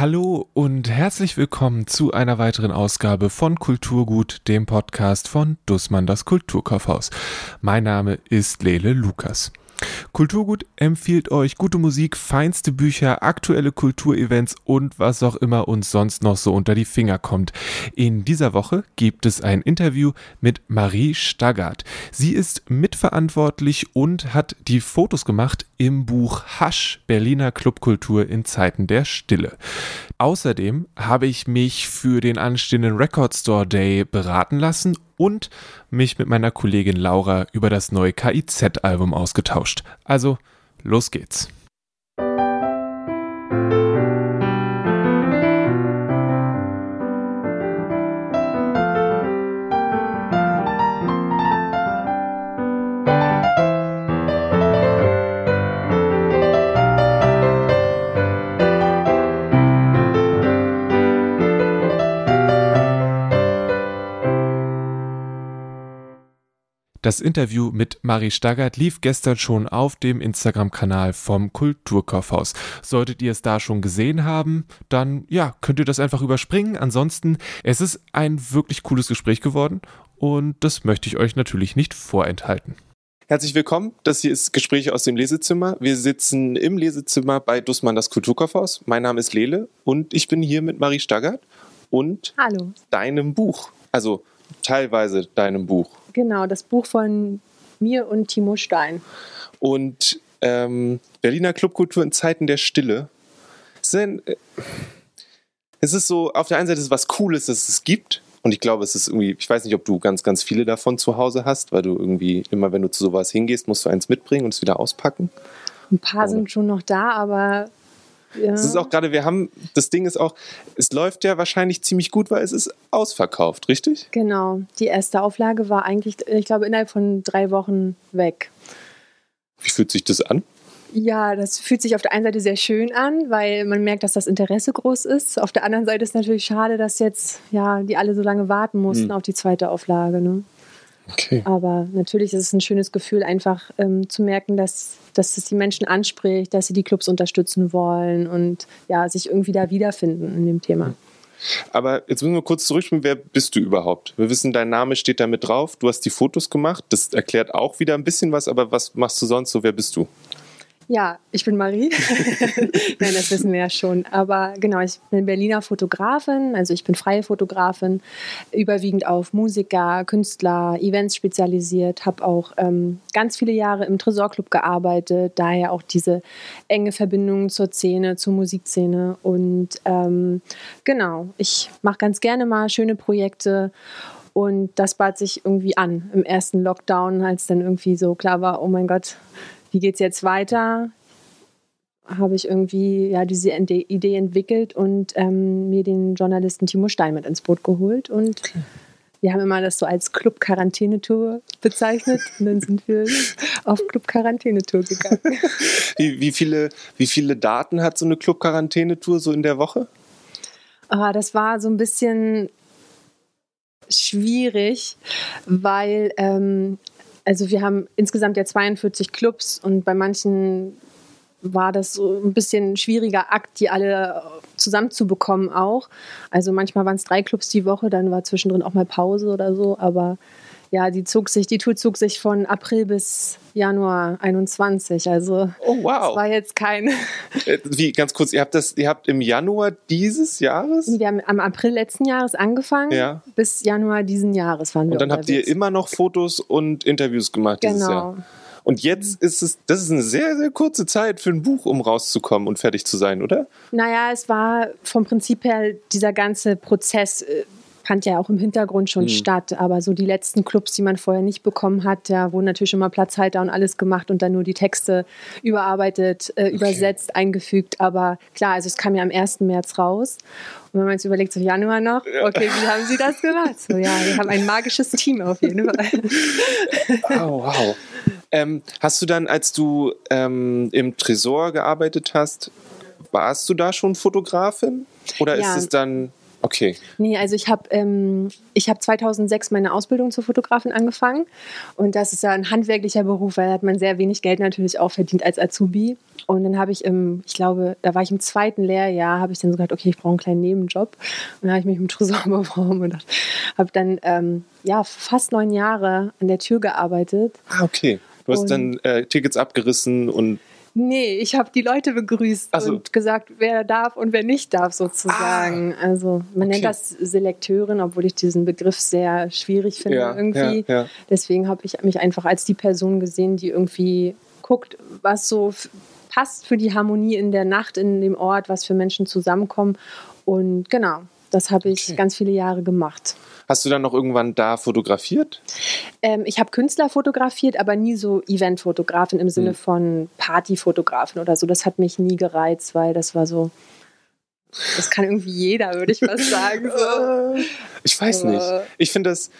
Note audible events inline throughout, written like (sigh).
Hallo und herzlich willkommen zu einer weiteren Ausgabe von Kulturgut, dem Podcast von Dussmann das Kulturkaufhaus. Mein Name ist Lele Lukas. Kulturgut empfiehlt euch gute Musik, feinste Bücher, aktuelle Kulturevents und was auch immer uns sonst noch so unter die Finger kommt. In dieser Woche gibt es ein Interview mit Marie Staggart. Sie ist mitverantwortlich und hat die Fotos gemacht im Buch Hasch Berliner Clubkultur in Zeiten der Stille. Außerdem habe ich mich für den anstehenden Record Store Day beraten lassen und mich mit meiner Kollegin Laura über das neue KIZ-Album ausgetauscht. Also, los geht's. Das Interview mit Marie Staggert lief gestern schon auf dem Instagram-Kanal vom Kulturkaufhaus. Solltet ihr es da schon gesehen haben, dann ja, könnt ihr das einfach überspringen. Ansonsten, es ist ein wirklich cooles Gespräch geworden und das möchte ich euch natürlich nicht vorenthalten. Herzlich willkommen. Das hier ist Gespräche aus dem Lesezimmer. Wir sitzen im Lesezimmer bei Dussmann das Kulturkaufhaus. Mein Name ist Lele und ich bin hier mit Marie Staggert und Hallo. deinem Buch. Also teilweise deinem Buch. Genau, das Buch von mir und Timo Stein. Und ähm, Berliner Clubkultur in Zeiten der Stille. Es ist, ein, äh, es ist so, auf der einen Seite ist es was Cooles, dass es gibt. Und ich glaube, es ist irgendwie, ich weiß nicht, ob du ganz, ganz viele davon zu Hause hast, weil du irgendwie immer, wenn du zu sowas hingehst, musst du eins mitbringen und es wieder auspacken. Ein paar Oder? sind schon noch da, aber ja. Es ist auch gerade, wir haben, das Ding ist auch, es läuft ja wahrscheinlich ziemlich gut, weil es ist ausverkauft, richtig? Genau. Die erste Auflage war eigentlich, ich glaube, innerhalb von drei Wochen weg. Wie fühlt sich das an? Ja, das fühlt sich auf der einen Seite sehr schön an, weil man merkt, dass das Interesse groß ist. Auf der anderen Seite ist es natürlich schade, dass jetzt ja die alle so lange warten mussten hm. auf die zweite Auflage. Ne? Okay. Aber natürlich ist es ein schönes Gefühl, einfach ähm, zu merken, dass, dass es die Menschen anspricht, dass sie die Clubs unterstützen wollen und ja, sich irgendwie da wiederfinden in dem Thema. Aber jetzt müssen wir kurz zurückspielen, wer bist du überhaupt? Wir wissen, dein Name steht da mit drauf, du hast die Fotos gemacht, das erklärt auch wieder ein bisschen was, aber was machst du sonst so, wer bist du? Ja, ich bin Marie. (laughs) Nein, das wissen wir ja schon. Aber genau, ich bin Berliner Fotografin, also ich bin freie Fotografin, überwiegend auf Musiker, Künstler, Events spezialisiert, habe auch ähm, ganz viele Jahre im Tresorclub gearbeitet, daher auch diese enge Verbindung zur Szene, zur Musikszene. Und ähm, genau, ich mache ganz gerne mal schöne Projekte. Und das bat sich irgendwie an im ersten Lockdown, als dann irgendwie so klar war, oh mein Gott, wie geht es jetzt weiter? Habe ich irgendwie ja diese Idee entwickelt und ähm, mir den Journalisten Timo Stein mit ins Boot geholt und okay. wir haben immer das so als Club Quarantänetour bezeichnet und dann sind wir auf Club Quarantänetour gegangen. (laughs) wie, wie, viele, wie viele Daten hat so eine Club Quarantänetour so in der Woche? Ah, das war so ein bisschen schwierig, weil ähm, also wir haben insgesamt ja 42 Clubs und bei manchen war das so ein bisschen ein schwieriger Akt, die alle zusammenzubekommen auch. Also manchmal waren es drei Clubs die Woche, dann war zwischendrin auch mal Pause oder so, aber ja, die zog sich, die Tour zog sich von April bis Januar 21. Also oh, wow. das war jetzt kein. (laughs) Äh, wie ganz kurz, ihr habt das, ihr habt im Januar dieses Jahres? Wir haben am April letzten Jahres angefangen. Ja. Bis Januar diesen Jahres waren wir. Und dann habt ihr immer noch Fotos und Interviews gemacht genau. dieses Jahr. Und jetzt ist es, das ist eine sehr, sehr kurze Zeit für ein Buch, um rauszukommen und fertig zu sein, oder? Naja, es war vom Prinzip her dieser ganze Prozess äh, fand ja auch im Hintergrund schon mhm. statt. Aber so die letzten Clubs, die man vorher nicht bekommen hat, da wurden natürlich immer Platzhalter und alles gemacht und dann nur die Texte überarbeitet, äh, okay. übersetzt, eingefügt. Aber klar, also es kam ja am 1. März raus. Und wenn man jetzt überlegt, so Januar noch, okay, wie haben Sie das gemacht? So, ja, wir haben ein magisches Team auf jeden Fall. Oh, wow. Ähm, hast du dann, als du ähm, im Tresor gearbeitet hast, warst du da schon Fotografin? Oder ja. ist es dann Okay. Nee, also ich habe ähm, hab 2006 meine Ausbildung zur Fotografin angefangen und das ist ja ein handwerklicher Beruf, weil da hat man sehr wenig Geld natürlich auch verdient als Azubi. Und dann habe ich im, ich glaube, da war ich im zweiten Lehrjahr, habe ich dann so gedacht, okay, ich brauche einen kleinen Nebenjob. Und dann habe ich mich im Tresor (laughs) beworben und habe dann ähm, ja fast neun Jahre an der Tür gearbeitet. Ah, okay. Du hast und dann äh, Tickets abgerissen und Nee, ich habe die Leute begrüßt so. und gesagt, wer darf und wer nicht darf, sozusagen. Ah, also man okay. nennt das Selekteurin, obwohl ich diesen Begriff sehr schwierig finde ja, irgendwie. Ja, ja. Deswegen habe ich mich einfach als die Person gesehen, die irgendwie guckt, was so passt für die Harmonie in der Nacht, in dem Ort, was für Menschen zusammenkommen. Und genau, das habe ich okay. ganz viele Jahre gemacht. Hast du dann noch irgendwann da fotografiert? Ähm, ich habe Künstler fotografiert, aber nie so Eventfotografin im Sinne hm. von Partyfotografin oder so. Das hat mich nie gereizt, weil das war so. Das kann irgendwie jeder, würde ich mal sagen. So. (laughs) Ich weiß nicht. Ich finde das.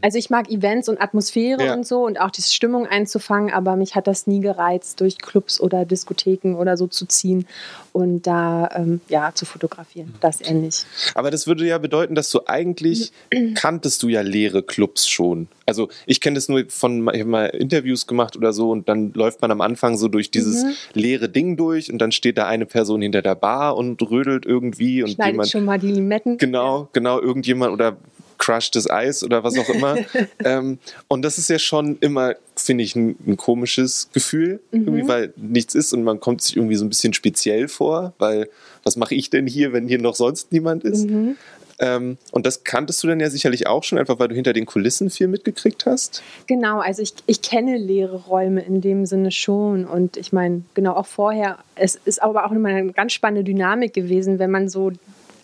Also ich mag Events und Atmosphäre ja. und so und auch die Stimmung einzufangen, aber mich hat das nie gereizt, durch Clubs oder Diskotheken oder so zu ziehen und da ähm, ja zu fotografieren. Das ähnlich. Aber das würde ja bedeuten, dass du eigentlich (clears throat) kanntest du ja leere Clubs schon. Also ich kenne das nur von ich habe mal Interviews gemacht oder so und dann läuft man am Anfang so durch dieses mhm. leere Ding durch und dann steht da eine Person hinter der Bar und rödelt irgendwie und Schneidet jemand schon mal die Limetten. Genau, genau irgendjemand oder crushtes Eis oder was auch immer. (laughs) ähm, und das ist ja schon immer, finde ich, ein, ein, komisches Gefühl, mhm. irgendwie, weil nichts ist und man kommt sich irgendwie so ein bisschen speziell vor, weil was mache ich denn hier, wenn hier noch sonst niemand ist? Mhm. Ähm, und das kanntest du dann ja sicherlich auch schon, einfach weil du hinter den Kulissen viel mitgekriegt hast? Genau, also ich, ich kenne leere Räume in dem Sinne schon. Und ich meine, genau auch vorher, es ist aber auch immer eine ganz spannende Dynamik gewesen, wenn man so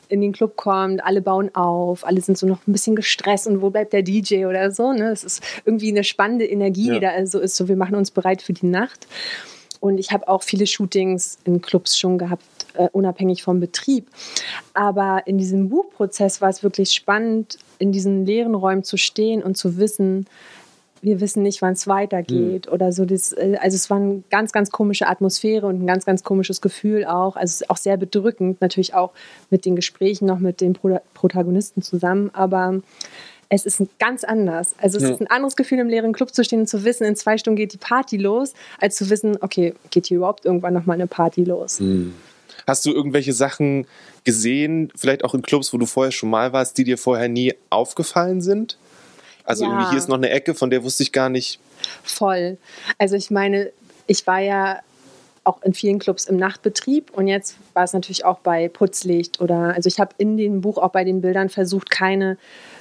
in den Club kommt, alle bauen auf, alle sind so noch ein bisschen gestresst und wo bleibt der DJ oder so. Ne? Es ist irgendwie eine spannende Energie, ja. die da also ist. So, wir machen uns bereit für die Nacht. Und ich habe auch viele Shootings in Clubs schon gehabt, äh, unabhängig vom Betrieb. Aber in diesem Buchprozess war es wirklich spannend, in diesen leeren Räumen zu stehen und zu wissen, wir wissen nicht, wann es weitergeht mhm. oder so. Das, äh, also es war eine ganz, ganz komische Atmosphäre und ein ganz, ganz komisches Gefühl auch. Also es ist auch sehr bedrückend, natürlich auch mit den Gesprächen noch mit den Pro Protagonisten zusammen, aber es ist ganz anders. Also es ja. ist ein anderes Gefühl, im leeren Club zu stehen und zu wissen, in zwei Stunden geht die Party los, als zu wissen, okay, geht hier überhaupt irgendwann nochmal eine Party los. Mhm. Hast du irgendwelche Sachen gesehen, vielleicht auch in Clubs, wo du vorher schon mal warst, die dir vorher nie aufgefallen sind? Also ja. irgendwie hier ist noch eine Ecke, von der wusste ich gar nicht. Voll. Also ich meine, ich war ja auch in vielen Clubs im Nachtbetrieb und jetzt war es natürlich auch bei Putzlicht oder also ich habe in dem Buch auch bei den Bildern versucht, keine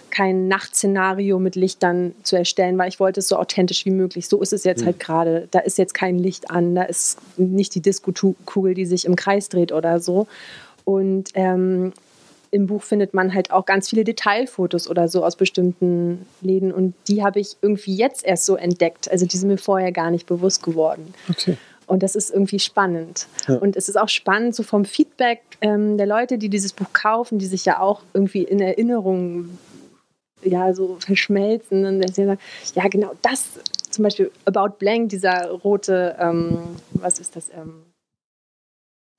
kein Nachtszenario mit Lichtern zu erstellen, weil ich wollte es so authentisch wie möglich. So ist es jetzt mhm. halt gerade. Da ist jetzt kein Licht an, da ist nicht die Disco-Kugel, die sich im Kreis dreht oder so. Und ähm, im Buch findet man halt auch ganz viele Detailfotos oder so aus bestimmten Läden und die habe ich irgendwie jetzt erst so entdeckt. Also die sind mir vorher gar nicht bewusst geworden. Okay. Und das ist irgendwie spannend. Ja. Und es ist auch spannend, so vom Feedback ähm, der Leute, die dieses Buch kaufen, die sich ja auch irgendwie in Erinnerungen ja so verschmelzen und dann sagen, ja genau das, zum Beispiel About Blank, dieser rote, ähm, was ist das? Ähm,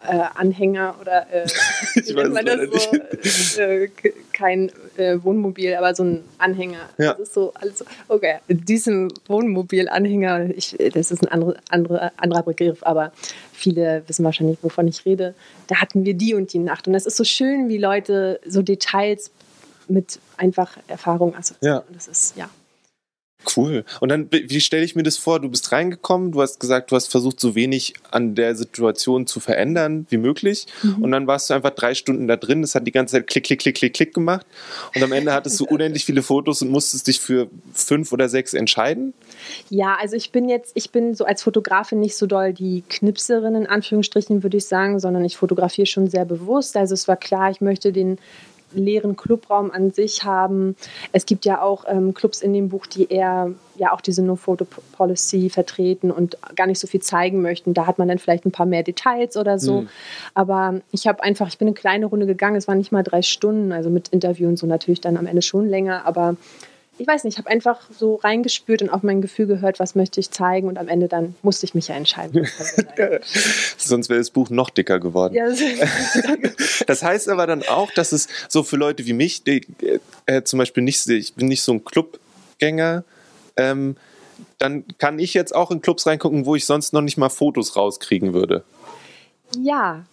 äh, Anhänger oder äh, wie nennt man das so? Äh, kein äh, Wohnmobil, aber so ein Anhänger. Ja. Das ist so, also, okay, in diesem Wohnmobil-Anhänger, das ist ein andere, andere, anderer Begriff, aber viele wissen wahrscheinlich, wovon ich rede. Da hatten wir die und die Nacht. Und das ist so schön, wie Leute so Details mit einfach Erfahrung assoziieren. Ja. Das ist, ja. Cool. Und dann, wie stelle ich mir das vor? Du bist reingekommen, du hast gesagt, du hast versucht, so wenig an der Situation zu verändern wie möglich. Mhm. Und dann warst du einfach drei Stunden da drin. Das hat die ganze Zeit klick, klick, klick, klick, klick gemacht. Und am Ende hattest du (laughs) unendlich viele Fotos und musstest dich für fünf oder sechs entscheiden. Ja, also ich bin jetzt, ich bin so als Fotografin nicht so doll die Knipserin in Anführungsstrichen, würde ich sagen, sondern ich fotografiere schon sehr bewusst. Also es war klar, ich möchte den leeren Clubraum an sich haben. Es gibt ja auch ähm, Clubs in dem Buch, die eher ja auch diese No-Photo-Policy vertreten und gar nicht so viel zeigen möchten. Da hat man dann vielleicht ein paar mehr Details oder so. Mhm. Aber ich habe einfach, ich bin eine kleine Runde gegangen, es waren nicht mal drei Stunden, also mit Interview und so natürlich dann am Ende schon länger, aber ich weiß nicht, ich habe einfach so reingespürt und auf mein Gefühl gehört, was möchte ich zeigen und am Ende dann musste ich mich ja entscheiden. (laughs) Sonst wäre das Buch noch dicker geworden. Ja, das, (laughs) das, heißt aber dann auch, dass es so für Leute wie mich, die äh, zum Beispiel nicht, ich bin nicht so ein Clubgänger, ähm, dann kann ich jetzt auch in Clubs reingucken, wo ich sonst noch nicht mal Fotos rauskriegen würde. Ja,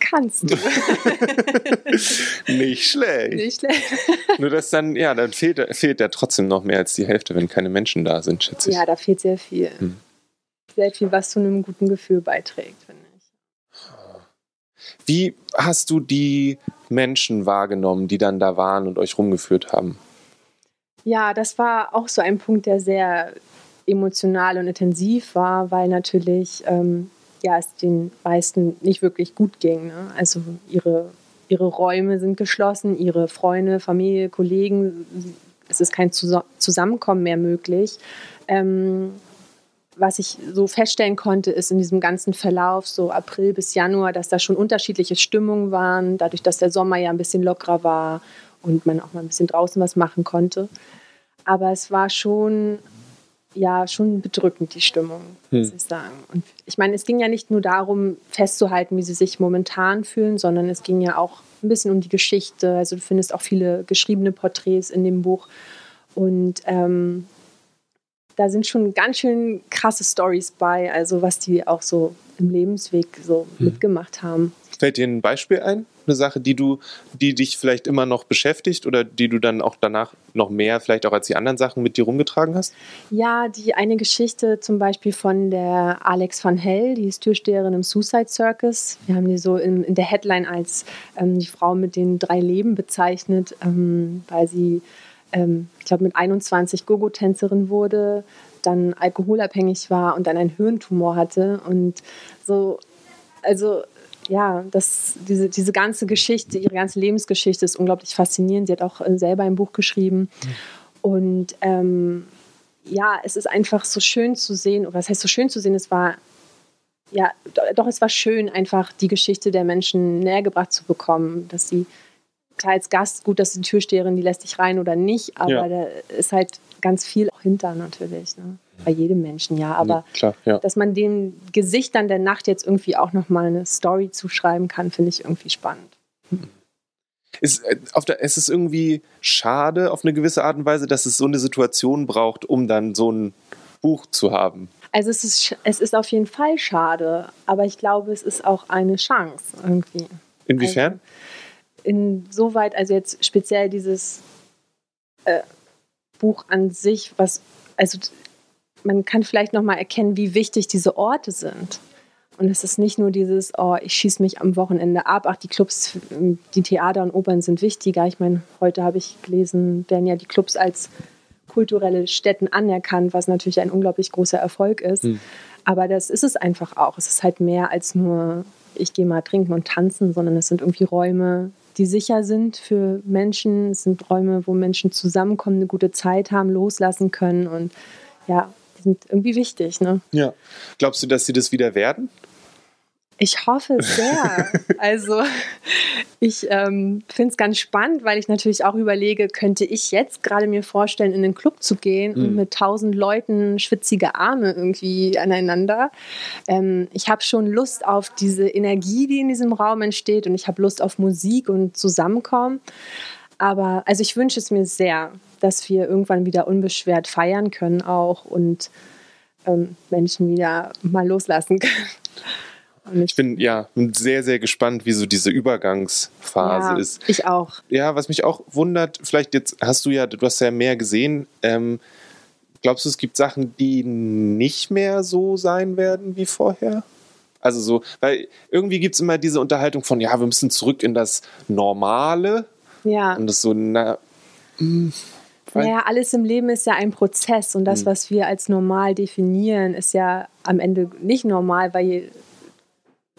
kannst du. (laughs) Nicht schlecht. Nicht schlecht. (laughs) Nur dass dann, ja, dann fehlt, fehlt ja trotzdem noch mehr als die Hälfte, wenn keine Menschen da sind, schätze ich. Ja, da fehlt sehr viel. Hm. Sehr viel, was zu einem guten Gefühl beiträgt, finde ich. Wie hast du die Menschen wahrgenommen, die dann da waren und euch rumgeführt haben? Ja, das war auch so ein Punkt, der sehr emotional und intensiv war, weil natürlich ähm, ja, es den meisten nicht wirklich gut ging. Ne? Also ihre, ihre Räume sind geschlossen, ihre Freunde, Familie, Kollegen, es ist kein Zusammenkommen mehr möglich. Ähm, was ich so feststellen konnte, ist in diesem ganzen Verlauf, so April bis Januar, dass da schon unterschiedliche Stimmungen waren, dadurch, dass der Sommer ja ein bisschen lockerer war und man auch mal ein bisschen draußen was machen konnte. Aber es war schon ja schon bedrückend, die Stimmung, hm. muss ich sagen. Und ich meine, es ging ja nicht nur darum, festzuhalten, wie sie sich momentan fühlen, sondern es ging ja auch ein bisschen um die Geschichte. Also du findest auch viele geschriebene Porträts in dem Buch. Und ähm, da sind schon ganz schön krasse Stories bei, also was die auch so im Lebensweg so hm. mitgemacht haben. Fällt dir ein Beispiel ein? Eine Sache, die du, die dich vielleicht immer noch beschäftigt oder die du dann auch danach noch mehr, vielleicht auch als die anderen Sachen mit dir rumgetragen hast? Ja, die eine Geschichte zum Beispiel von der Alex van Hell, die ist Türsteherin im Suicide Circus. Wir haben die so in, in der Headline als ähm, die Frau mit den drei Leben bezeichnet, ähm, weil sie, ähm, ich glaube, mit 21 Gogo-Tänzerin wurde, dann alkoholabhängig war und dann einen Hirntumor hatte und so, also ja, das, diese, diese ganze Geschichte, ihre ganze Lebensgeschichte ist unglaublich faszinierend. Sie hat auch äh, selber ein Buch geschrieben. Und ähm, ja, es ist einfach so schön zu sehen, oder was heißt so schön zu sehen, es war, ja, doch, es war schön, einfach die Geschichte der Menschen näher gebracht zu bekommen, dass sie, klar als Gast, gut, dass die Türsteherin, die lässt dich rein oder nicht, aber ja. da ist halt ganz viel auch hinter natürlich. Ne? Bei jedem Menschen, ja. Aber ja, klar, ja. dass man dem Gesichtern der Nacht jetzt irgendwie auch nochmal eine Story zuschreiben kann, finde ich irgendwie spannend. Ist, äh, auf der, es ist irgendwie schade auf eine gewisse Art und Weise, dass es so eine Situation braucht, um dann so ein Buch zu haben. Also es ist, es ist auf jeden Fall schade, aber ich glaube, es ist auch eine Chance irgendwie. Inwiefern? Also insoweit, also jetzt speziell dieses äh, Buch an sich, was, also man kann vielleicht noch mal erkennen, wie wichtig diese Orte sind. Und es ist nicht nur dieses, oh, ich schieße mich am Wochenende ab, ach, die Clubs, die Theater und Opern sind wichtiger. Ich meine, heute habe ich gelesen, werden ja die Clubs als kulturelle Stätten anerkannt, was natürlich ein unglaublich großer Erfolg ist. Mhm. Aber das ist es einfach auch. Es ist halt mehr als nur, ich gehe mal trinken und tanzen, sondern es sind irgendwie Räume, die sicher sind für Menschen. Es sind Räume, wo Menschen zusammenkommen, eine gute Zeit haben, loslassen können und ja, die sind irgendwie wichtig. Ne? Ja. Glaubst du, dass sie das wieder werden? Ich hoffe sehr. (laughs) also ich ähm, finde es ganz spannend, weil ich natürlich auch überlege, könnte ich jetzt gerade mir vorstellen, in den Club zu gehen mhm. und mit tausend Leuten schwitzige Arme irgendwie aneinander. Ähm, ich habe schon Lust auf diese Energie, die in diesem Raum entsteht und ich habe Lust auf Musik und Zusammenkommen. Aber also ich wünsche es mir sehr, dass wir irgendwann wieder unbeschwert feiern können auch und ähm, Menschen wieder mal loslassen können. Ich bin ja sehr, sehr gespannt, wie so diese Übergangsphase ja, ist. Ich auch. Ja, was mich auch wundert, vielleicht jetzt hast du ja, du hast ja mehr gesehen. Ähm, glaubst du, es gibt Sachen, die nicht mehr so sein werden wie vorher? Also so, weil irgendwie gibt es immer diese Unterhaltung von, ja, wir müssen zurück in das Normale. Ja. Und das so, na, hm, naja, alles im Leben ist ja ein Prozess und das, mhm. was wir als normal definieren, ist ja am Ende nicht normal, weil,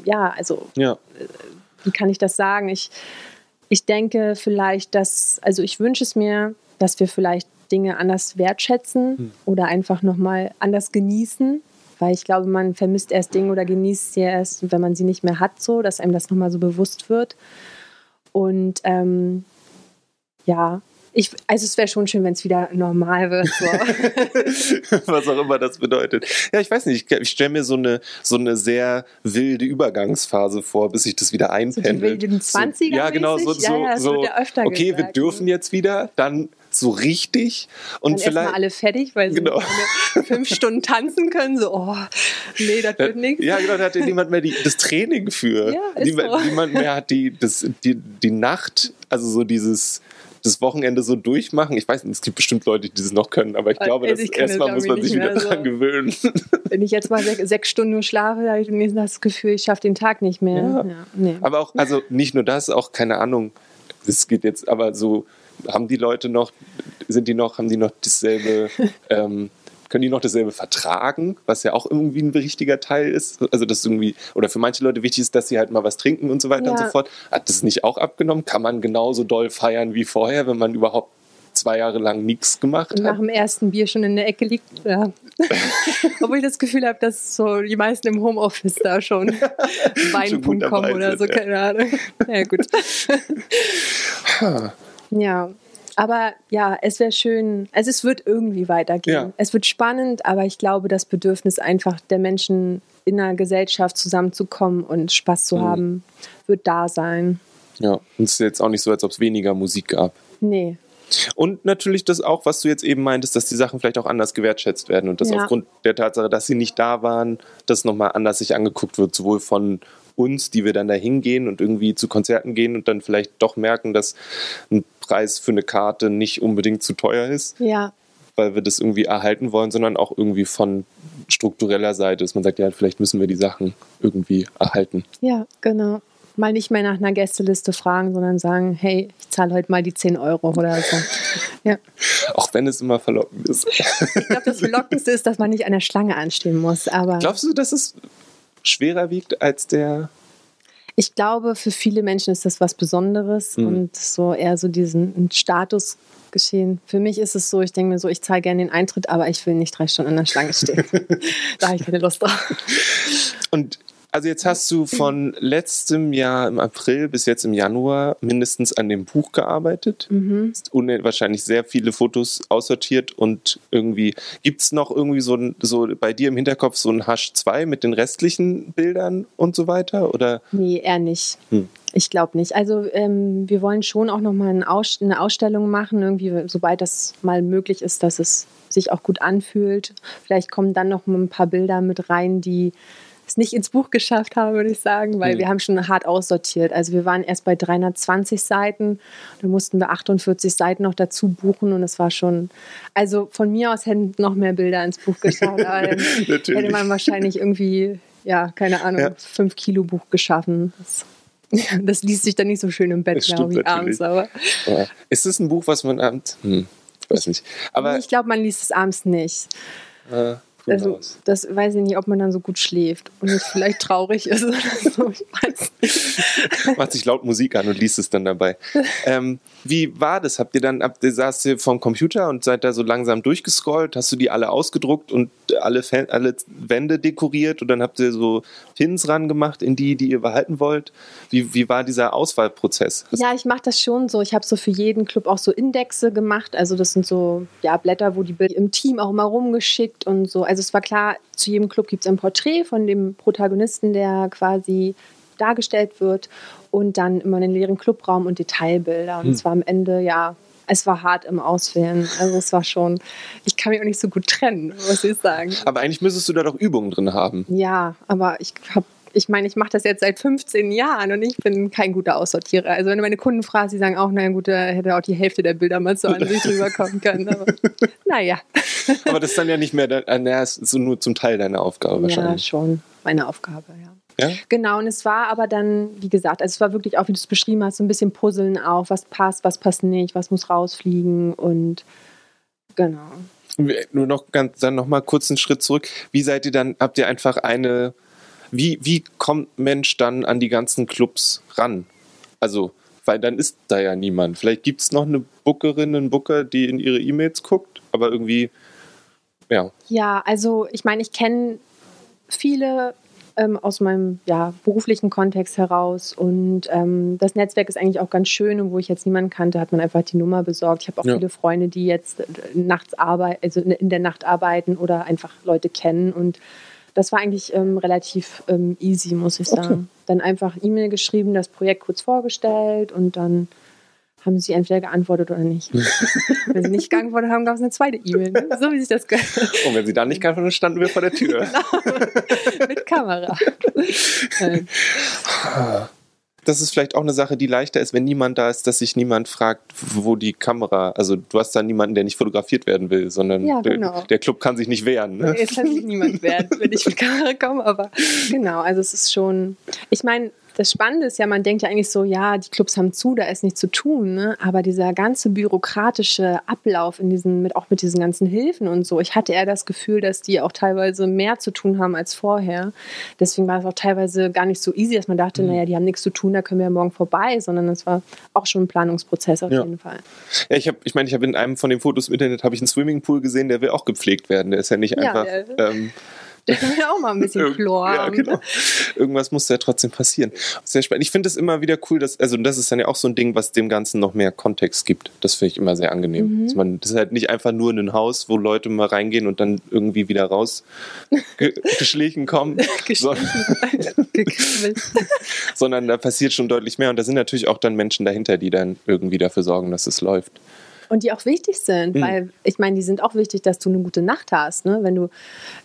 ja, also, ja. Äh, wie kann ich das sagen? Ich, ich denke vielleicht, dass, also ich wünsche es mir, dass wir vielleicht Dinge anders wertschätzen mhm. oder einfach nochmal anders genießen, weil ich glaube, man vermisst erst Dinge oder genießt sie erst, wenn man sie nicht mehr hat, so, dass einem das nochmal so bewusst wird. Und ähm, ja, Ich, also es wäre schon schön, wenn es wieder normal wird. So. (laughs) Was auch immer das bedeutet. Ja, ich weiß nicht, ich, ich stelle mir so eine, so eine sehr wilde Übergangsphase vor, bis sich das wieder einpendelt. So die wilden 20er so, Ja, genau, so, so, ja, ja, so ja okay, gesagt. wir dürfen jetzt wieder, dann so richtig und dann vielleicht alle fertig, weil sie genau. fünf (laughs) Stunden tanzen können. So, oh, nee, das wird nichts. Ja, genau, da hat ja niemand mehr die, das Training für. Ja, niemand, so. niemand mehr hat die, das, die, die Nacht, also so dieses das Wochenende so durchmachen. Ich weiß nicht, es gibt bestimmt Leute, die das noch können, aber ich glaube, also ich erstmal muss man sich wieder so. daran gewöhnen. (laughs) Wenn ich jetzt mal sechs, sechs Stunden nur schlafe, habe ich das Gefühl, ich schaffe den Tag nicht mehr. Ja. Ja, nee. Aber auch, also nicht nur das, auch keine Ahnung, es geht jetzt aber so, haben die Leute noch, sind die noch, haben die noch dasselbe (laughs) ähm, können die noch dasselbe vertragen, was ja auch irgendwie ein wichtiger Teil ist. Also das irgendwie, oder für manche Leute wichtig ist, dass sie halt mal was trinken und so weiter ja. und so fort. Hat das nicht auch abgenommen? Kann man genauso doll feiern wie vorher, wenn man überhaupt zwei Jahre lang nichts gemacht hat? Nach dem ersten Bier schon in der Ecke liegt, ja. (laughs) Obwohl ich das Gefühl habe, dass so die meisten im Homeoffice da schon (laughs) Weinpunkt kommen oder so, ja. keine Ahnung. (laughs) Ja, gut. ja, aber ja, es wäre schön, also es wird irgendwie weitergehen. Ja. Es wird spannend, aber ich glaube, das Bedürfnis einfach der Menschen in einer Gesellschaft zusammenzukommen und Spaß zu mhm. haben, wird da sein. Ja, und es ist jetzt auch nicht so, als ob es weniger Musik gab. Nee. Und natürlich das auch, was du jetzt eben meintest, dass die Sachen vielleicht auch anders gewertschätzt werden und dass ja. aufgrund der Tatsache, dass sie nicht da waren, das nochmal anders sich angeguckt wird, sowohl von uns, die wir dann da hingehen und irgendwie zu Konzerten gehen und dann vielleicht doch merken, dass ein Preis für eine Karte nicht unbedingt zu teuer ist. Ja. Weil wir das irgendwie erhalten wollen, sondern auch irgendwie von struktureller Seite, dass man sagt, ja, vielleicht müssen wir die Sachen irgendwie erhalten. Ja, genau. Mal nicht mehr nach einer Gästeliste fragen, sondern sagen, hey, ich zahle heute mal die 10 Euro oder so. (laughs) Ja. Auch wenn es immer verlockend ist. Ich glaube, das Verlockendste ist, dass man nicht an der Schlange anstehen muss. Aber Glaubst du, dass es schwerer wiegt als der ich glaube, für viele Menschen ist das was Besonderes mhm. und so eher so diesen Status geschehen. Für mich ist es so, ich denke mir so, ich zahle gerne den Eintritt, aber ich will nicht drei Stunden an der Schlange stehen. (laughs) da habe ich keine Lust drauf. Und also jetzt hast du von letztem Jahr im April bis jetzt im Januar mindestens an dem Buch gearbeitet. Mhm. Wahrscheinlich sehr viele Fotos aussortiert und irgendwie gibt es noch irgendwie so, so bei dir im Hinterkopf so ein Hash 2 mit den restlichen Bildern und so weiter? Oder? Nee, eher nicht. Hm. Ich glaube nicht. Also ähm, wir wollen schon auch noch mal eine, Aus eine Ausstellung machen, irgendwie, sobald das mal möglich ist, dass es sich auch gut anfühlt. Vielleicht kommen dann noch ein paar Bilder mit rein, die es nicht ins Buch geschafft habe, würde ich sagen, weil mhm. wir haben schon hart aussortiert. Also wir waren erst bei 320 Seiten, dann mussten wir 48 Seiten noch dazu buchen und es war schon, also von mir aus hätten noch mehr Bilder ins Buch geschafft, aber dann (laughs) hätte man wahrscheinlich irgendwie, ja, keine Ahnung, ja. 5 Kilo Buch geschaffen. Das, (laughs) das liest sich dann nicht so schön im Bett, glaube ich, abends. Aber. Ist es ein Buch, was man abends, hm, weiß nicht. Aber ich glaube, man liest es abends nicht. Äh. Also, das weiß ich nicht, ob man dann so gut schläft und es vielleicht traurig ist oder so. Ich weiß nicht. Macht sich laut Musik an und liest es dann dabei. ähm, wie war das? Habt ihr dann, ihr, saßt ihr vom Computer und seid da so langsam durchgescrollt? Hast du die alle ausgedruckt und alle, alle Wände dekoriert und dann habt ihr so Pins ran gemacht in die, die ihr behalten wollt? Wie, wie war dieser Auswahlprozess? Ja, ich mache das schon so. Ich habe so für jeden Club auch so Indexe gemacht. Also das sind so ja, Blätter, wo die Bilder im Team auch immer rumgeschickt und so. Also es war klar, zu jedem Club gibt es ein Porträt von dem Protagonisten, der quasi dargestellt wird und dann immer einen leeren Clubraum und Detailbilder. Und hm. es war am Ende, ja, es war hart im Auswählen. Also es war schon, ich kann mich auch nicht so gut trennen, muss ich sagen. Aber eigentlich müsstest du da doch Übungen drin haben. Ja, aber ich habe ich meine, ich mache das jetzt seit 15 Jahren und ich bin kein guter Aussortierer. Also wenn du meine Kunden fragst, die sagen auch, naja gut, da hätte auch die Hälfte der Bilder mal so an sich rüberkommen können. Aber (laughs) naja. Aber das ist dann ja nicht mehr, naja, ist so nur zum Teil deine Aufgabe wahrscheinlich. Ja, schon meine Aufgabe, ja. Ja? Genau, und es war aber dann, wie gesagt, also es war wirklich auch, wie du es beschrieben hast, so ein bisschen Puzzeln auch, was passt, was passt nicht, was muss rausfliegen und genau. Nur noch ganz, dann noch mal kurz einen Schritt zurück. Wie seid ihr dann, habt ihr einfach eine, wie, wie kommt Mensch dann an die ganzen Clubs ran? Also, weil dann ist da ja niemand. Vielleicht gibt es noch eine Bookerin, einen Booker, die in ihre E-Mails guckt, aber irgendwie, ja. Ja, also ich meine, ich kenne viele ähm, aus meinem ja, beruflichen Kontext heraus. Und ähm, das Netzwerk ist eigentlich auch ganz schön. Und wo ich jetzt niemanden kannte, hat man einfach die Nummer besorgt. Ich habe auch ja. viele Freunde, die jetzt äh, nachts arbeiten, also in der Nacht arbeiten oder einfach Leute kennen. Und das war eigentlich ähm, relativ ähm, easy, muss ich sagen. Okay. Dann einfach E-Mail geschrieben, das Projekt kurz vorgestellt und dann haben sie entweder geantwortet oder nicht. (laughs) wenn sie nicht geantwortet haben, gab es eine zweite E-Mail. Ne? So wie sich das gehört. (laughs) Und wenn sie dann nicht geantwortet haben, standen wir vor der Tür. genau. (laughs) Mit Kamera. Das ist vielleicht auch eine Sache, die leichter ist, wenn niemand da ist, dass sich niemand fragt, wo die Kamera, also du hast da niemanden, der nicht fotografiert werden will, sondern ja, genau. der, der, Club kann sich nicht wehren. Ne? Es kann sich niemand wehren, wenn ich mit Kamera komme, aber (laughs) genau, also es ist schon, ich meine, das Spannende ist ja, man denkt ja eigentlich so, ja, die Clubs haben zu, da ist nichts zu tun. Ne? Aber dieser ganze bürokratische Ablauf in diesen, mit, auch mit diesen ganzen Hilfen und so, ich hatte eher das Gefühl, dass die auch teilweise mehr zu tun haben als vorher. Deswegen war es auch teilweise gar nicht so easy, dass man dachte, mhm. naja, die haben nichts zu tun, da können wir ja morgen vorbei, sondern es war auch schon ein Planungsprozess auf ja. jeden Fall. Ja, ich habe, ich meine, ich habe in einem von den Fotos im Internet habe ich einen Swimmingpool gesehen, der will auch gepflegt werden. Der ist ja nicht einfach. Ja, ähm, (laughs) da kann ja auch mal ein bisschen Chlor ja, genau. Irgendwas muss ja trotzdem passieren. Sehr spannend. Ich finde es immer wieder cool, dass, also das ist dann ja auch so ein Ding, was dem Ganzen noch mehr Kontext gibt. Das finde ich immer sehr angenehm. Mhm. Dass man, das ist halt nicht einfach nur ein Haus, wo Leute mal reingehen und dann irgendwie wieder raus ge (laughs) geschlichen kommen. (laughs) sondern, sondern da passiert schon deutlich mehr. Und da sind natürlich auch dann Menschen dahinter, die dann irgendwie dafür sorgen, dass es läuft. Und die auch wichtig sind, mhm. weil ich meine, die sind auch wichtig, dass du eine gute Nacht hast. Ne? Wenn du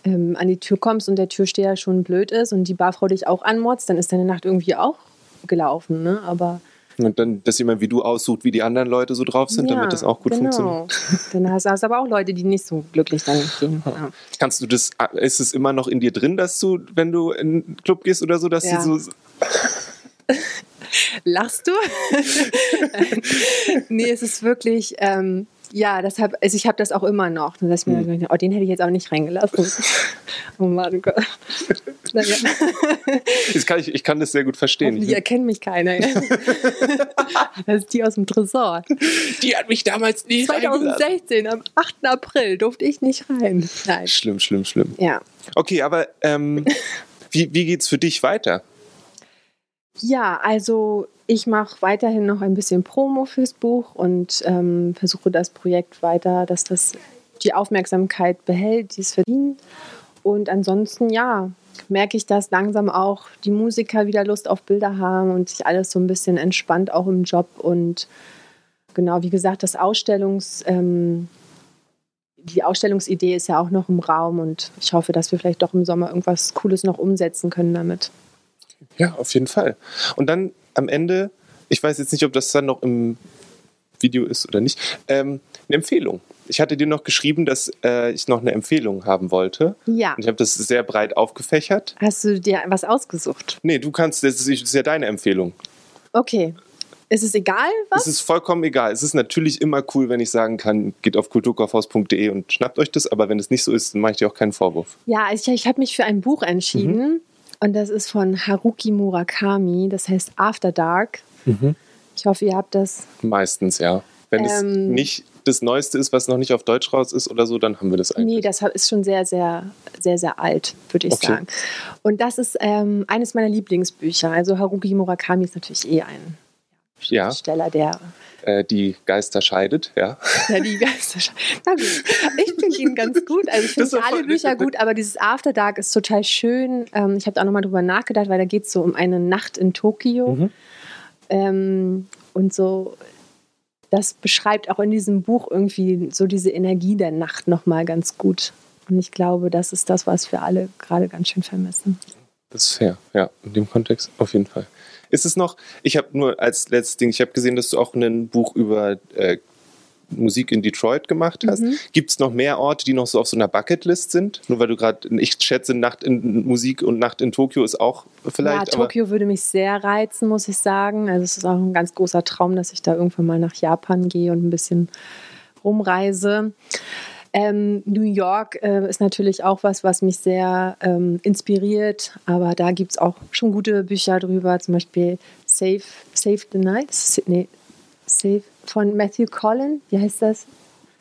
ähm, an die Tür kommst und der Türsteher schon blöd ist und die Barfrau dich auch anmotzt, dann ist deine Nacht irgendwie auch gelaufen. Ne? Aber und dann, dass jemand wie du aussucht, wie die anderen Leute so drauf sind, ja, damit das auch gut genau. funktioniert. (laughs) Dann hast du aber auch Leute, die nicht so glücklich dann gehen. Ja. Kannst du das, ist es immer noch in dir drin, dass du, wenn du in einen Club gehst oder so, dass ja. du so. (laughs) Lachst du? (laughs) nee, es ist wirklich, ähm, ja, deshalb, also ich habe das auch immer noch. Dass ich mir hm. oh, den hätte ich jetzt auch nicht reingelassen. (laughs) oh Mann, Gott. Naja. kann ich, ich kann das sehr gut verstehen. Die erkennt mich keiner. (laughs) das ist die aus dem Tresor. Die hat mich damals nie 2016, am 8. April, durfte ich nicht rein. Nein. Schlimm, schlimm, schlimm. Ja. Okay, aber ähm, wie, wie geht es für dich weiter? Ja, also ich mache weiterhin noch ein bisschen Promo fürs Buch und ähm, versuche das Projekt weiter, dass das die Aufmerksamkeit behält, die es verdient. Und ansonsten, ja, merke ich, dass langsam auch die Musiker wieder Lust auf Bilder haben und sich alles so ein bisschen entspannt, auch im Job. Und genau, wie gesagt, das Ausstellungs, ähm, die Ausstellungsidee ist ja auch noch im Raum und ich hoffe, dass wir vielleicht doch im Sommer irgendwas Cooles noch umsetzen können damit. Ja, auf jeden Fall. Und dann am Ende, ich weiß jetzt nicht, ob das dann noch im Video ist oder nicht, ähm, eine Empfehlung. Ich hatte dir noch geschrieben, dass äh, ich noch eine Empfehlung haben wollte. Ja. Und ich habe das sehr breit aufgefächert. Hast du dir was ausgesucht? Nee, du kannst, das ist, das ist ja deine Empfehlung. Okay. Ist es egal, was? Es ist vollkommen egal. Es ist natürlich immer cool, wenn ich sagen kann, geht auf kulturkaufhaus.de und schnappt euch das, aber wenn es nicht so ist, dann mache ich dir auch keinen Vorwurf. Ja, ich, ich habe mich für ein Buch entschieden. Mhm. Und das ist von Haruki Murakami, das heißt After Dark. Mhm. Ich hoffe, ihr habt das. Meistens, ja. Wenn ähm, es nicht das Neueste ist, was noch nicht auf Deutsch raus ist oder so, dann haben wir das eigentlich. Nee, das ist schon sehr, sehr, sehr, sehr alt, würde ich okay. sagen. Und das ist ähm, eines meiner Lieblingsbücher. Also Haruki Murakami ist natürlich eh ein Schriftsteller, ja. der äh, die Geister scheidet, ja. (laughs) Ja, die Geister scheidet. Na gut, ich finde ihn ganz gut. Also ich finde alle Bücher gut, aber dieses After Dark ist total schön. Ähm, ich habe da auch nochmal drüber nachgedacht, weil da geht es so um eine Nacht in Tokio. Mhm. Ähm, und so, das beschreibt auch in diesem Buch irgendwie so diese Energie der Nacht nochmal ganz gut. Und ich glaube, das ist das, was wir alle gerade ganz schön vermissen. Das ist fair, ja, in dem Kontext auf jeden Fall. Ist es noch, ich habe nur als letztes Ding, ich habe gesehen, dass du auch ein Buch über äh, Musik in Detroit gemacht hast. Mhm. Gibt es noch mehr Orte, die noch so auf so einer Bucketlist sind? Nur weil du gerade, ich schätze, Nacht in Musik und Nacht in Tokio ist auch vielleicht. Ja, Tokio würde mich sehr reizen, muss ich sagen. Also es ist auch ein ganz großer Traum, dass ich da irgendwann mal nach Japan gehe und ein bisschen rumreise. Ähm, New York äh, ist natürlich auch was, was mich sehr ähm, inspiriert, aber da gibt es auch schon gute Bücher drüber, zum Beispiel Save, Save the Night, nee, Save von Matthew Collin, wie heißt das?